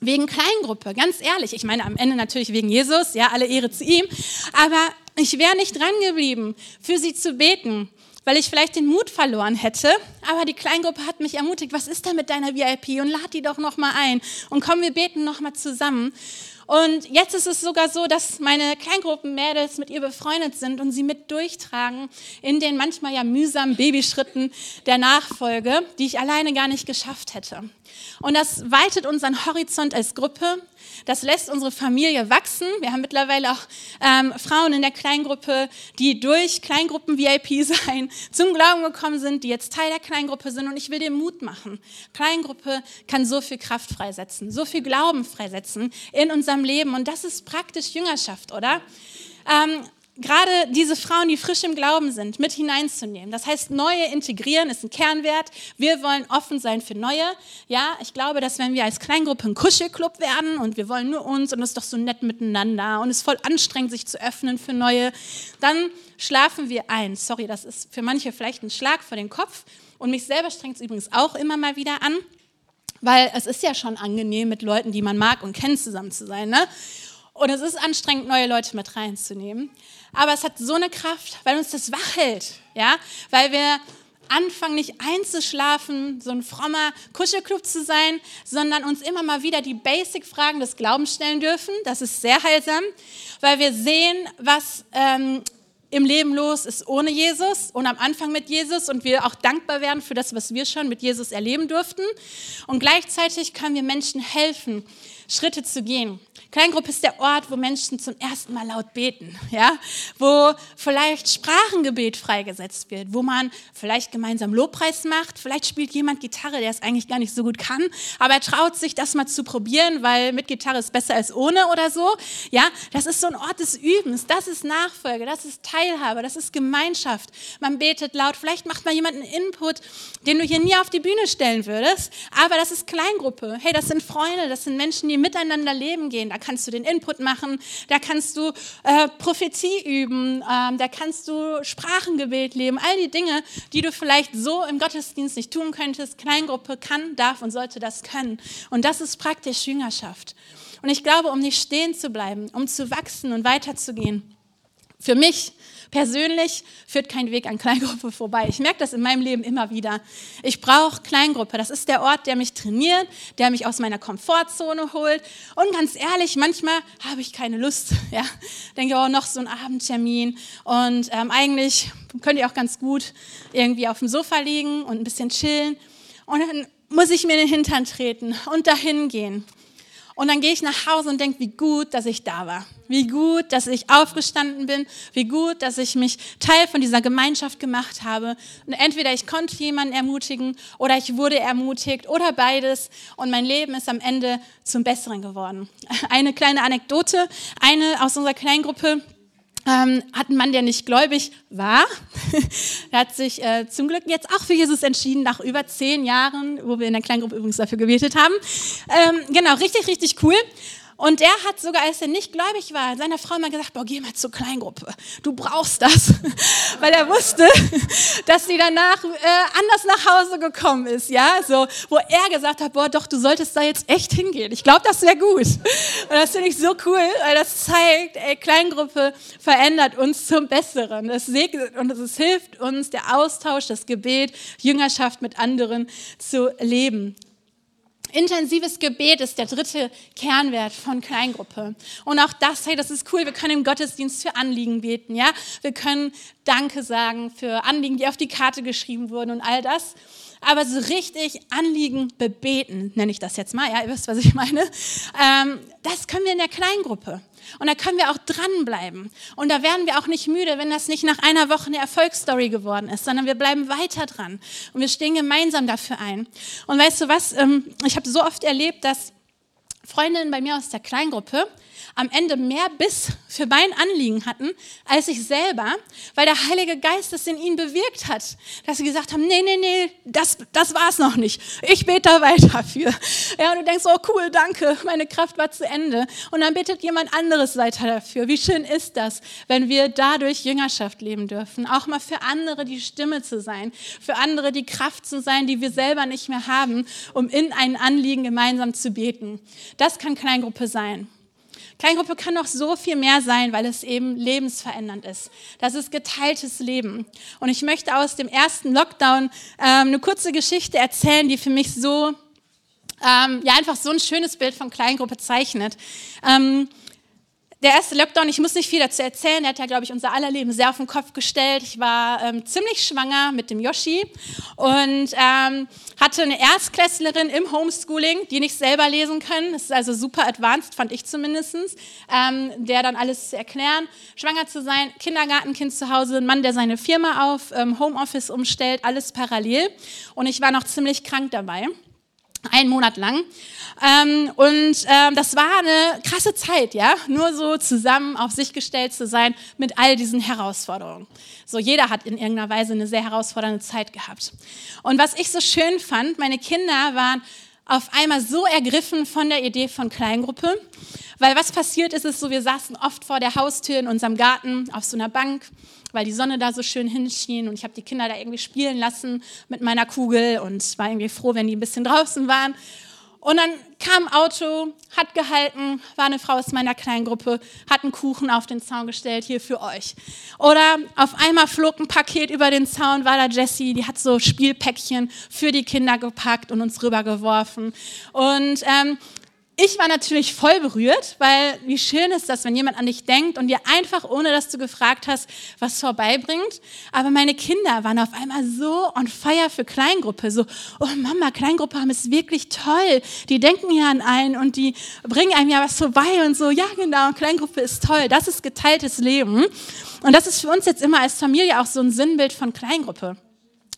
wegen Kleingruppe, ganz ehrlich. Ich meine am Ende natürlich wegen Jesus, ja, alle Ehre zu ihm. Aber ich wäre nicht dran geblieben, für sie zu beten, weil ich vielleicht den Mut verloren hätte. Aber die Kleingruppe hat mich ermutigt, was ist da mit deiner VIP? Und lad die doch noch mal ein. Und komm, wir beten noch mal zusammen. Und jetzt ist es sogar so, dass meine Kleingruppenmädels mit ihr befreundet sind und sie mit durchtragen in den manchmal ja mühsamen Babyschritten der Nachfolge, die ich alleine gar nicht geschafft hätte. Und das weitet unseren Horizont als Gruppe. Das lässt unsere Familie wachsen. Wir haben mittlerweile auch ähm, Frauen in der Kleingruppe, die durch Kleingruppen-VIP sein zum Glauben gekommen sind, die jetzt Teil der Kleingruppe sind. Und ich will dir Mut machen. Kleingruppe kann so viel Kraft freisetzen, so viel Glauben freisetzen in unserem Leben. Und das ist praktisch Jüngerschaft, oder? Ähm, gerade diese Frauen, die frisch im Glauben sind, mit hineinzunehmen. Das heißt, neue integrieren ist ein Kernwert. Wir wollen offen sein für neue. Ja, ich glaube, dass wenn wir als Kleingruppe ein Kuschelclub werden und wir wollen nur uns und es ist doch so nett miteinander und es ist voll anstrengend, sich zu öffnen für neue, dann schlafen wir ein. Sorry, das ist für manche vielleicht ein Schlag vor den Kopf und mich selber strengt es übrigens auch immer mal wieder an. Weil es ist ja schon angenehm, mit Leuten, die man mag und kennt, zusammen zu sein. Ne? Und es ist anstrengend, neue Leute mit reinzunehmen. Aber es hat so eine Kraft, weil uns das wach hält. Ja? Weil wir anfangen, nicht einzuschlafen, so ein frommer Kuschelclub zu sein, sondern uns immer mal wieder die Basic-Fragen des Glaubens stellen dürfen. Das ist sehr heilsam, weil wir sehen, was ähm, im Leben los ist ohne Jesus und am Anfang mit Jesus und wir auch dankbar werden für das, was wir schon mit Jesus erleben durften. Und gleichzeitig können wir Menschen helfen, Schritte zu gehen. Kleingruppe ist der Ort, wo Menschen zum ersten Mal laut beten, ja, wo vielleicht Sprachengebet freigesetzt wird, wo man vielleicht gemeinsam Lobpreis macht, vielleicht spielt jemand Gitarre, der es eigentlich gar nicht so gut kann, aber er traut sich, das mal zu probieren, weil mit Gitarre ist besser als ohne oder so, ja, das ist so ein Ort des Übens, das ist Nachfolge, das ist Teilhabe, das ist Gemeinschaft. Man betet laut, vielleicht macht mal jemand einen Input, den du hier nie auf die Bühne stellen würdest, aber das ist Kleingruppe. Hey, das sind Freunde, das sind Menschen, die miteinander leben gehen. Da kannst du den Input machen, da kannst du äh, Prophetie üben, ähm, da kannst du Sprachengebet leben, all die Dinge, die du vielleicht so im Gottesdienst nicht tun könntest. Kleingruppe kann, darf und sollte das können. Und das ist praktisch Jüngerschaft. Und ich glaube, um nicht stehen zu bleiben, um zu wachsen und weiterzugehen, für mich persönlich führt kein Weg an Kleingruppe vorbei. Ich merke das in meinem Leben immer wieder. Ich brauche Kleingruppe. Das ist der Ort, der mich trainiert, der mich aus meiner Komfortzone holt. Und ganz ehrlich, manchmal habe ich keine Lust. Ja, denke, oh, noch so ein Abendtermin. Und ähm, eigentlich könnt ihr auch ganz gut irgendwie auf dem Sofa liegen und ein bisschen chillen. Und dann muss ich mir in den Hintern treten und dahin gehen. Und dann gehe ich nach Hause und denke, wie gut, dass ich da war. Wie gut, dass ich aufgestanden bin. Wie gut, dass ich mich Teil von dieser Gemeinschaft gemacht habe. Und entweder ich konnte jemanden ermutigen oder ich wurde ermutigt oder beides. Und mein Leben ist am Ende zum Besseren geworden. Eine kleine Anekdote. Eine aus unserer Kleingruppe ähm, hat ein Mann, der nicht gläubig war. er hat sich äh, zum Glück jetzt auch für Jesus entschieden, nach über zehn Jahren, wo wir in der Kleingruppe übrigens dafür gebetet haben. Ähm, genau, richtig, richtig cool. Und er hat sogar, als er nicht gläubig war, seiner Frau mal gesagt, boah, geh mal zur Kleingruppe. Du brauchst das. Weil er wusste, dass sie danach äh, anders nach Hause gekommen ist, ja, so, wo er gesagt hat, boah, doch, du solltest da jetzt echt hingehen. Ich glaube, das wäre gut. Und das finde ich so cool, weil das zeigt, ey, Kleingruppe verändert uns zum Besseren. Das segnet und es hilft uns, der Austausch, das Gebet, Jüngerschaft mit anderen zu leben. Intensives Gebet ist der dritte Kernwert von Kleingruppe. Und auch das, hey, das ist cool. Wir können im Gottesdienst für Anliegen beten, ja. Wir können Danke sagen für Anliegen, die auf die Karte geschrieben wurden und all das. Aber so richtig Anliegen bebeten, nenne ich das jetzt mal, ja, ihr wisst, was ich meine. Ähm, das können wir in der Kleingruppe. Und da können wir auch dranbleiben. Und da werden wir auch nicht müde, wenn das nicht nach einer Woche eine Erfolgsstory geworden ist, sondern wir bleiben weiter dran. Und wir stehen gemeinsam dafür ein. Und weißt du was? Ähm, ich habe so oft erlebt, dass Freundinnen bei mir aus der Kleingruppe am Ende mehr Biss für mein Anliegen hatten, als ich selber, weil der Heilige Geist es in ihnen bewirkt hat, dass sie gesagt haben, nee, nee, nee, das, das war es noch nicht. Ich bete da weiter für. Ja, und du denkst, oh cool, danke, meine Kraft war zu Ende. Und dann betet jemand anderes weiter dafür. Wie schön ist das, wenn wir dadurch Jüngerschaft leben dürfen, auch mal für andere die Stimme zu sein, für andere die Kraft zu sein, die wir selber nicht mehr haben, um in ein Anliegen gemeinsam zu beten. Das kann Kleingruppe sein. Kleingruppe kann noch so viel mehr sein, weil es eben lebensverändernd ist. Das ist geteiltes Leben. Und ich möchte aus dem ersten Lockdown ähm, eine kurze Geschichte erzählen, die für mich so, ähm, ja, einfach so ein schönes Bild von Kleingruppe zeichnet. Ähm, der erste Lockdown, ich muss nicht viel dazu erzählen, der hat ja, glaube ich, unser aller Leben sehr auf den Kopf gestellt. Ich war ähm, ziemlich schwanger mit dem Yoshi und ähm, hatte eine Erstklässlerin im Homeschooling, die nicht selber lesen können. Das ist also super advanced, fand ich zumindest, ähm, der dann alles zu erklären. Schwanger zu sein, Kindergartenkind zu Hause, ein Mann, der seine Firma auf ähm, Homeoffice umstellt, alles parallel. Und ich war noch ziemlich krank dabei. Einen Monat lang. Ähm, und ähm, das war eine krasse Zeit, ja, nur so zusammen auf sich gestellt zu sein mit all diesen Herausforderungen. So, jeder hat in irgendeiner Weise eine sehr herausfordernde Zeit gehabt. Und was ich so schön fand, meine Kinder waren auf einmal so ergriffen von der Idee von Kleingruppe, weil was passiert ist, ist so, wir saßen oft vor der Haustür in unserem Garten auf so einer Bank, weil die Sonne da so schön hinschien und ich habe die Kinder da irgendwie spielen lassen mit meiner Kugel und war irgendwie froh, wenn die ein bisschen draußen waren. Und dann kam ein Auto, hat gehalten, war eine Frau aus meiner kleinen Gruppe, hat einen Kuchen auf den Zaun gestellt, hier für euch. Oder auf einmal flog ein Paket über den Zaun, war da Jessie, die hat so Spielpäckchen für die Kinder gepackt und uns rübergeworfen. Und ähm, ich war natürlich voll berührt, weil wie schön ist das, wenn jemand an dich denkt und dir einfach, ohne dass du gefragt hast, was vorbeibringt. Aber meine Kinder waren auf einmal so on fire für Kleingruppe. So, oh Mama, Kleingruppe haben es wirklich toll. Die denken ja an einen und die bringen einem ja was vorbei und so. Ja, genau, Kleingruppe ist toll. Das ist geteiltes Leben. Und das ist für uns jetzt immer als Familie auch so ein Sinnbild von Kleingruppe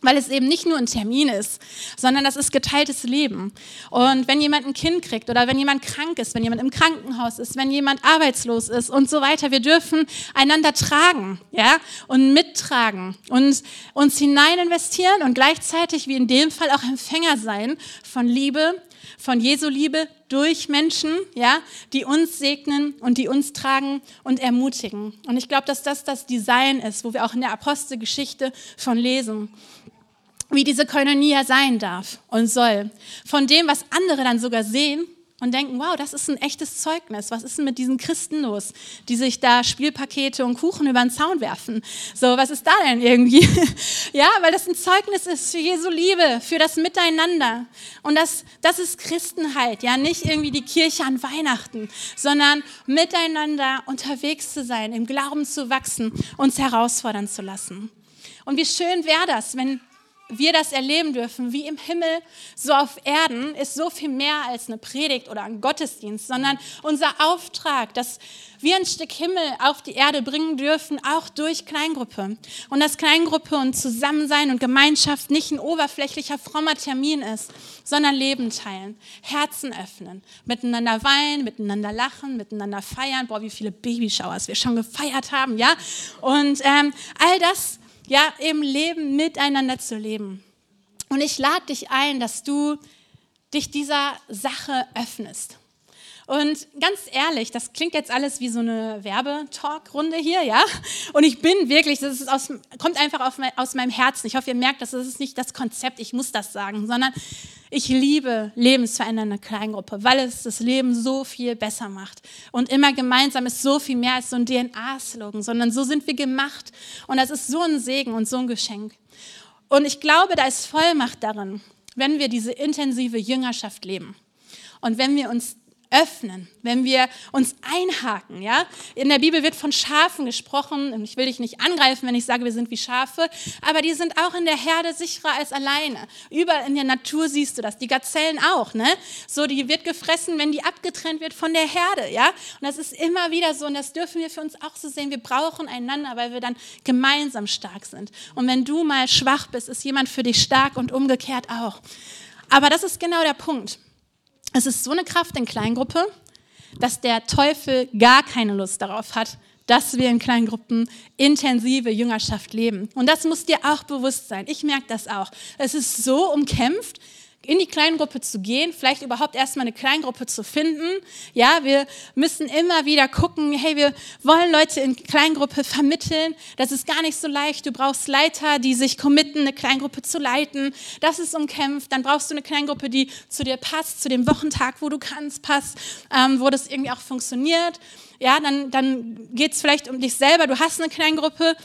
weil es eben nicht nur ein Termin ist, sondern das ist geteiltes Leben. Und wenn jemand ein Kind kriegt oder wenn jemand krank ist, wenn jemand im Krankenhaus ist, wenn jemand arbeitslos ist und so weiter, wir dürfen einander tragen, ja, und mittragen und uns hinein investieren und gleichzeitig wie in dem Fall auch Empfänger sein von Liebe, von Jesu Liebe durch Menschen, ja, die uns segnen und die uns tragen und ermutigen. Und ich glaube, dass das das Design ist, wo wir auch in der Apostelgeschichte von lesen wie diese Koinonia sein darf und soll. Von dem, was andere dann sogar sehen und denken, wow, das ist ein echtes Zeugnis. Was ist denn mit diesen Christen los, die sich da Spielpakete und Kuchen über den Zaun werfen? So, was ist da denn irgendwie? ja, weil das ein Zeugnis ist für Jesu Liebe, für das Miteinander. Und das, das ist Christenheit, ja, nicht irgendwie die Kirche an Weihnachten, sondern miteinander unterwegs zu sein, im Glauben zu wachsen, uns herausfordern zu lassen. Und wie schön wäre das, wenn wir das erleben dürfen, wie im Himmel, so auf Erden, ist so viel mehr als eine Predigt oder ein Gottesdienst, sondern unser Auftrag, dass wir ein Stück Himmel auf die Erde bringen dürfen, auch durch Kleingruppe. Und dass Kleingruppe und Zusammensein und Gemeinschaft nicht ein oberflächlicher, frommer Termin ist, sondern Leben teilen, Herzen öffnen, miteinander weinen, miteinander lachen, miteinander feiern. Boah, wie viele Babyshowers wir schon gefeiert haben, ja? Und ähm, all das ja, im Leben miteinander zu leben. Und ich lade dich ein, dass du dich dieser Sache öffnest. Und ganz ehrlich, das klingt jetzt alles wie so eine Werbetalk-Runde hier, ja? Und ich bin wirklich, das aus, kommt einfach mein, aus meinem Herzen. Ich hoffe, ihr merkt, das ist nicht das Konzept, ich muss das sagen, sondern ich liebe lebensverändernde Kleingruppe, weil es das Leben so viel besser macht. Und immer gemeinsam ist so viel mehr als so ein DNA-Slogan, sondern so sind wir gemacht. Und das ist so ein Segen und so ein Geschenk. Und ich glaube, da ist Vollmacht darin, wenn wir diese intensive Jüngerschaft leben. Und wenn wir uns öffnen, wenn wir uns einhaken. Ja? In der Bibel wird von Schafen gesprochen. Ich will dich nicht angreifen, wenn ich sage, wir sind wie Schafe, aber die sind auch in der Herde sicherer als alleine. Überall in der Natur siehst du das. Die Gazellen auch. Ne? So, die wird gefressen, wenn die abgetrennt wird von der Herde. Ja? Und das ist immer wieder so und das dürfen wir für uns auch so sehen. Wir brauchen einander, weil wir dann gemeinsam stark sind. Und wenn du mal schwach bist, ist jemand für dich stark und umgekehrt auch. Aber das ist genau der Punkt. Es ist so eine Kraft in Kleingruppe, dass der Teufel gar keine Lust darauf hat, dass wir in Kleingruppen intensive Jüngerschaft leben. Und das muss dir auch bewusst sein. Ich merke das auch. Es ist so umkämpft, in die Kleingruppe zu gehen, vielleicht überhaupt erstmal eine Kleingruppe zu finden. Ja, wir müssen immer wieder gucken, hey, wir wollen Leute in Kleingruppe vermitteln. Das ist gar nicht so leicht. Du brauchst Leiter, die sich committen, eine Kleingruppe zu leiten. Das ist umkämpft. Dann brauchst du eine Kleingruppe, die zu dir passt, zu dem Wochentag, wo du kannst, passt, ähm, wo das irgendwie auch funktioniert. Ja, dann, dann geht es vielleicht um dich selber. Du hast eine Kleingruppe,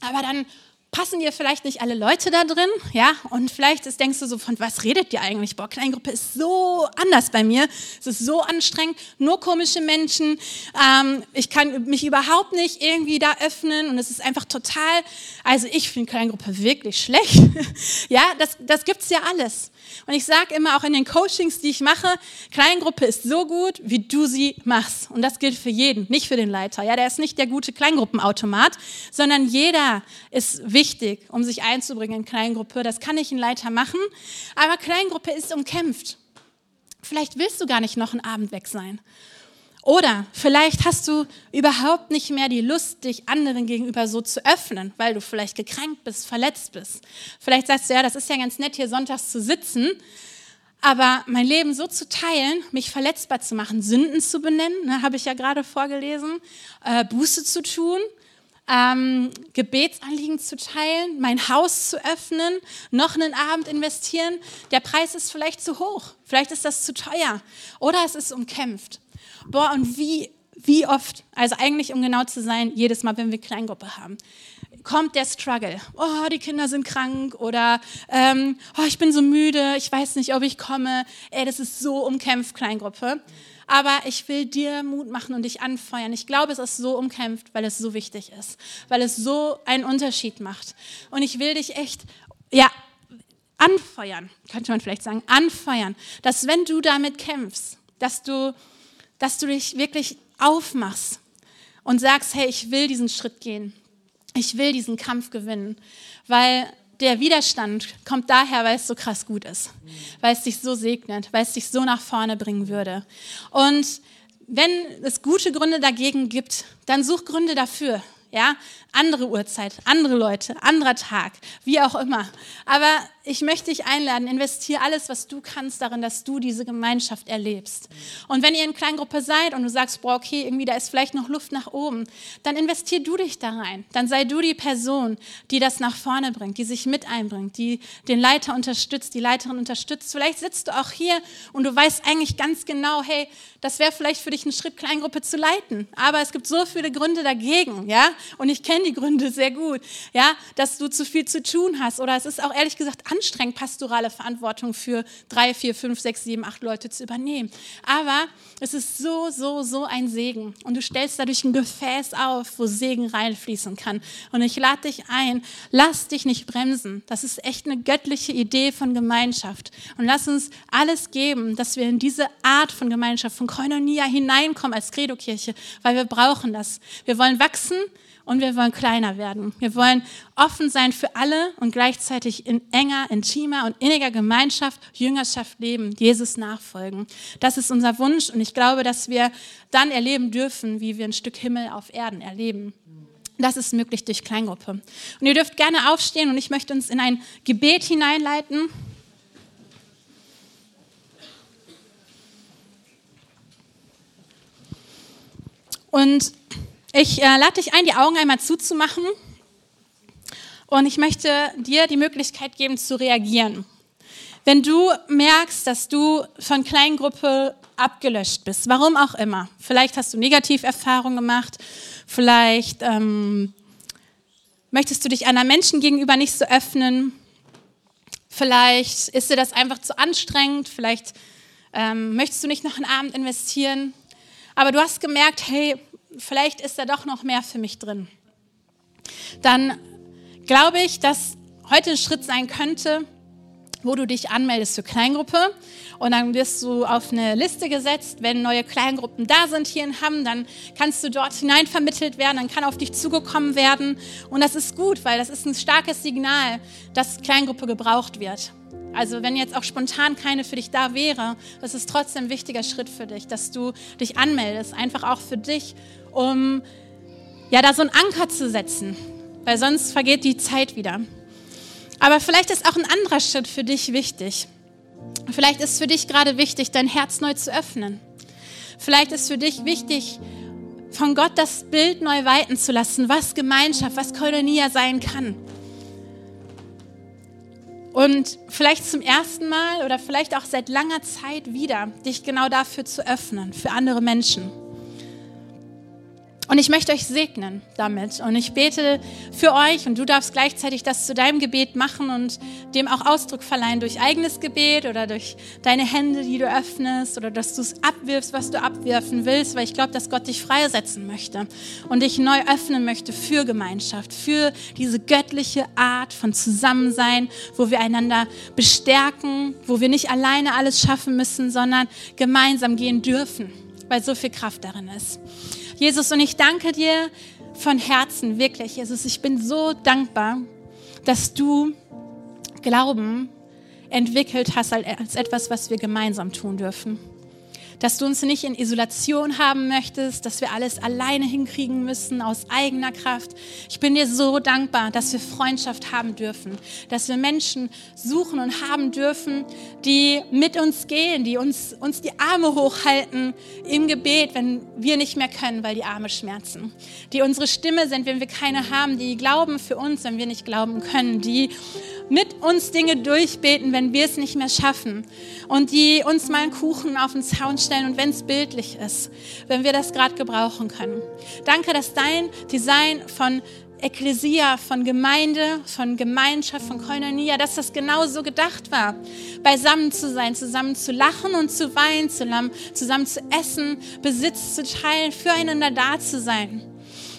aber dann passen dir vielleicht nicht alle Leute da drin, ja, und vielleicht ist, denkst du so, von was redet ihr eigentlich? Boah, Kleingruppe ist so anders bei mir, es ist so anstrengend, nur komische Menschen, ähm, ich kann mich überhaupt nicht irgendwie da öffnen und es ist einfach total, also ich finde Kleingruppe wirklich schlecht, ja, das, das es ja alles. Und ich sage immer auch in den Coachings, die ich mache, Kleingruppe ist so gut, wie du sie machst. Und das gilt für jeden, nicht für den Leiter. Ja, der ist nicht der gute Kleingruppenautomat, sondern jeder ist wichtig, um sich einzubringen in Kleingruppe. Das kann nicht ein Leiter machen, aber Kleingruppe ist umkämpft. Vielleicht willst du gar nicht noch einen Abend weg sein. Oder vielleicht hast du überhaupt nicht mehr die Lust, dich anderen gegenüber so zu öffnen, weil du vielleicht gekränkt bist, verletzt bist. Vielleicht sagst du, ja, das ist ja ganz nett, hier sonntags zu sitzen, aber mein Leben so zu teilen, mich verletzbar zu machen, Sünden zu benennen, ne, habe ich ja gerade vorgelesen, äh, Buße zu tun, ähm, Gebetsanliegen zu teilen, mein Haus zu öffnen, noch einen Abend investieren. Der Preis ist vielleicht zu hoch, vielleicht ist das zu teuer oder es ist umkämpft. Boah, und wie, wie oft, also eigentlich um genau zu sein, jedes Mal, wenn wir Kleingruppe haben. kommt der Struggle. Oh, die Kinder sind krank oder ähm, oh, ich bin so müde, ich weiß nicht, ob ich komme. Ey, das ist so umkämpft, Kleingruppe. Aber ich will dir Mut machen und dich anfeuern. Ich glaube, es ist so umkämpft, weil es so wichtig ist, weil es so einen Unterschied macht. Und ich will dich echt, ja, anfeuern, könnte man vielleicht sagen, anfeuern, dass wenn du damit kämpfst, dass du, dass du dich wirklich aufmachst und sagst, hey, ich will diesen Schritt gehen. Ich will diesen Kampf gewinnen, weil der Widerstand kommt daher, weil es so krass gut ist, weil es dich so segnet, weil es dich so nach vorne bringen würde. Und wenn es gute Gründe dagegen gibt, dann such Gründe dafür. Ja, andere Uhrzeit, andere Leute, anderer Tag, wie auch immer. Aber ich möchte dich einladen, investiere alles, was du kannst darin, dass du diese Gemeinschaft erlebst. Und wenn ihr in Kleingruppe seid und du sagst, boah, okay, irgendwie da ist vielleicht noch Luft nach oben, dann investier du dich da rein. Dann sei du die Person, die das nach vorne bringt, die sich mit einbringt, die den Leiter unterstützt, die Leiterin unterstützt. Vielleicht sitzt du auch hier und du weißt eigentlich ganz genau, hey, das wäre vielleicht für dich ein Schritt, Kleingruppe zu leiten. Aber es gibt so viele Gründe dagegen, ja? Und ich kenne die Gründe sehr gut, ja? Dass du zu viel zu tun hast oder es ist auch ehrlich gesagt anstrengend, pastorale Verantwortung für drei, vier, fünf, sechs, sieben, acht Leute zu übernehmen. Aber es ist so, so, so ein Segen. Und du stellst dadurch ein Gefäß auf, wo Segen reinfließen kann. Und ich lade dich ein, lass dich nicht bremsen. Das ist echt eine göttliche Idee von Gemeinschaft. Und lass uns alles geben, dass wir in diese Art von Gemeinschaft, von Koinonia hineinkommen als Credo-Kirche, weil wir brauchen das. Wir wollen wachsen, und wir wollen kleiner werden. Wir wollen offen sein für alle und gleichzeitig in enger, intimer und inniger Gemeinschaft, Jüngerschaft leben, Jesus nachfolgen. Das ist unser Wunsch und ich glaube, dass wir dann erleben dürfen, wie wir ein Stück Himmel auf Erden erleben. Das ist möglich durch Kleingruppe. Und ihr dürft gerne aufstehen und ich möchte uns in ein Gebet hineinleiten. Und ich äh, lade dich ein, die Augen einmal zuzumachen. Und ich möchte dir die Möglichkeit geben zu reagieren. Wenn du merkst, dass du von Kleingruppe abgelöscht bist, warum auch immer, vielleicht hast du Negativerfahrungen gemacht, vielleicht ähm, möchtest du dich einer Menschen gegenüber nicht so öffnen, vielleicht ist dir das einfach zu anstrengend, vielleicht ähm, möchtest du nicht noch einen Abend investieren, aber du hast gemerkt, hey, vielleicht ist da doch noch mehr für mich drin. Dann glaube ich, dass heute ein Schritt sein könnte, wo du dich anmeldest für Kleingruppe und dann wirst du auf eine Liste gesetzt. Wenn neue Kleingruppen da sind hier in Hamm, dann kannst du dort hinein vermittelt werden, dann kann auf dich zugekommen werden und das ist gut, weil das ist ein starkes Signal, dass Kleingruppe gebraucht wird. Also wenn jetzt auch spontan keine für dich da wäre, das ist trotzdem ein wichtiger Schritt für dich, dass du dich anmeldest, einfach auch für dich, um ja da so einen Anker zu setzen, weil sonst vergeht die Zeit wieder. Aber vielleicht ist auch ein anderer Schritt für dich wichtig. Vielleicht ist für dich gerade wichtig, dein Herz neu zu öffnen. Vielleicht ist für dich wichtig, von Gott das Bild neu weiten zu lassen, was Gemeinschaft, was Kolonia sein kann. Und vielleicht zum ersten Mal oder vielleicht auch seit langer Zeit wieder, dich genau dafür zu öffnen, für andere Menschen. Und ich möchte euch segnen damit. Und ich bete für euch und du darfst gleichzeitig das zu deinem Gebet machen und dem auch Ausdruck verleihen durch eigenes Gebet oder durch deine Hände, die du öffnest oder dass du es abwirfst, was du abwerfen willst, weil ich glaube, dass Gott dich freisetzen möchte und dich neu öffnen möchte für Gemeinschaft, für diese göttliche Art von Zusammensein, wo wir einander bestärken, wo wir nicht alleine alles schaffen müssen, sondern gemeinsam gehen dürfen, weil so viel Kraft darin ist. Jesus, und ich danke dir von Herzen, wirklich, Jesus, ich bin so dankbar, dass du Glauben entwickelt hast als etwas, was wir gemeinsam tun dürfen dass du uns nicht in Isolation haben möchtest, dass wir alles alleine hinkriegen müssen aus eigener Kraft. Ich bin dir so dankbar, dass wir Freundschaft haben dürfen, dass wir Menschen suchen und haben dürfen, die mit uns gehen, die uns, uns die Arme hochhalten im Gebet, wenn wir nicht mehr können, weil die Arme schmerzen. Die unsere Stimme sind, wenn wir keine haben, die glauben für uns, wenn wir nicht glauben können, die mit uns Dinge durchbeten, wenn wir es nicht mehr schaffen und die uns mal einen Kuchen auf den Zaun stellen und wenn es bildlich ist, wenn wir das gerade gebrauchen können. Danke, dass dein Design von Ekklesia, von Gemeinde, von Gemeinschaft, von Koinonia, dass das genau so gedacht war. Beisammen zu sein, zusammen zu lachen und zu weinen, zusammen zu essen, Besitz zu teilen, füreinander da zu sein.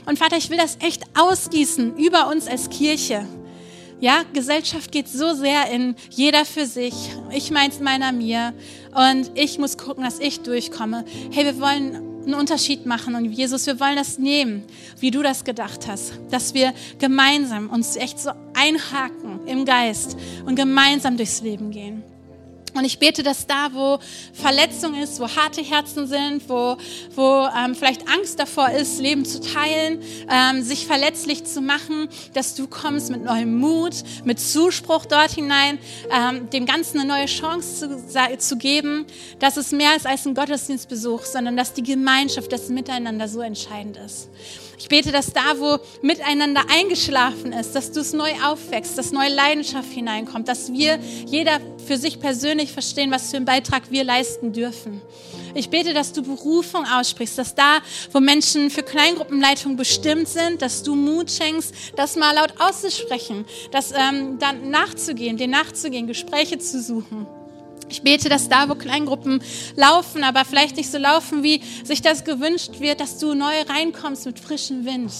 Und Vater, ich will das echt ausgießen über uns als Kirche. Ja, Gesellschaft geht so sehr in jeder für sich. Ich meins meiner mir. Und ich muss gucken, dass ich durchkomme. Hey, wir wollen einen Unterschied machen. Und Jesus, wir wollen das nehmen, wie du das gedacht hast. Dass wir gemeinsam uns echt so einhaken im Geist und gemeinsam durchs Leben gehen. Und ich bete, dass da, wo Verletzung ist, wo harte Herzen sind, wo, wo ähm, vielleicht Angst davor ist, Leben zu teilen, ähm, sich verletzlich zu machen, dass du kommst mit neuem Mut, mit Zuspruch dort hinein, ähm, dem Ganzen eine neue Chance zu, zu geben, dass es mehr ist als ein Gottesdienstbesuch, sondern dass die Gemeinschaft, das Miteinander so entscheidend ist. Ich bete, dass da, wo miteinander eingeschlafen ist, dass du es neu aufwächst, dass neue Leidenschaft hineinkommt, dass wir jeder für sich persönlich verstehen, was für einen Beitrag wir leisten dürfen. Ich bete, dass du Berufung aussprichst, dass da, wo Menschen für Kleingruppenleitung bestimmt sind, dass du Mut schenkst, das mal laut auszusprechen, das ähm, dann nachzugehen, den nachzugehen, Gespräche zu suchen. Ich bete, dass da, wo Kleingruppen laufen, aber vielleicht nicht so laufen, wie sich das gewünscht wird, dass du neu reinkommst mit frischem Wind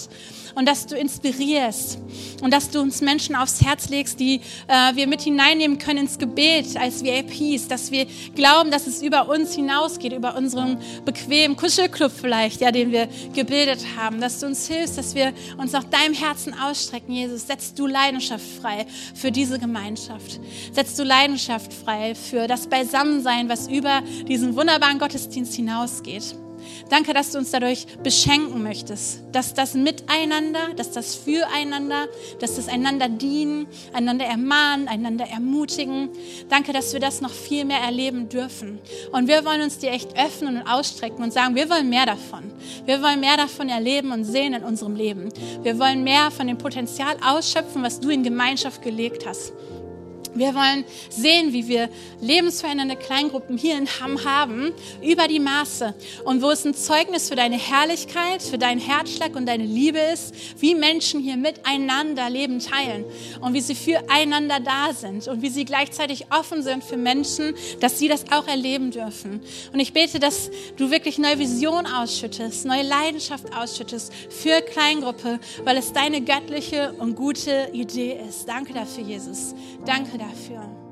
und dass du inspirierst und dass du uns Menschen aufs Herz legst, die äh, wir mit hineinnehmen können ins Gebet als VIPs, dass wir glauben, dass es über uns hinausgeht, über unseren bequemen Kuschelclub vielleicht, ja, den wir gebildet haben, dass du uns hilfst, dass wir uns nach deinem Herzen ausstrecken, Jesus. Setzt du Leidenschaft frei für diese Gemeinschaft. Setzt du Leidenschaft frei für das Beisammensein, was über diesen wunderbaren Gottesdienst hinausgeht. Danke, dass du uns dadurch beschenken möchtest, dass das Miteinander, dass das Füreinander, dass das einander dienen, einander ermahnen, einander ermutigen. Danke, dass wir das noch viel mehr erleben dürfen. Und wir wollen uns dir echt öffnen und ausstrecken und sagen, wir wollen mehr davon. Wir wollen mehr davon erleben und sehen in unserem Leben. Wir wollen mehr von dem Potenzial ausschöpfen, was du in Gemeinschaft gelegt hast. Wir wollen sehen, wie wir lebensverändernde Kleingruppen hier in Hamm haben, über die Maße. Und wo es ein Zeugnis für deine Herrlichkeit, für deinen Herzschlag und deine Liebe ist, wie Menschen hier miteinander Leben teilen und wie sie füreinander da sind und wie sie gleichzeitig offen sind für Menschen, dass sie das auch erleben dürfen. Und ich bete, dass du wirklich neue Vision ausschüttest, neue Leidenschaft ausschüttest für Kleingruppe, weil es deine göttliche und gute Idee ist. Danke dafür, Jesus. Danke dafür dafür.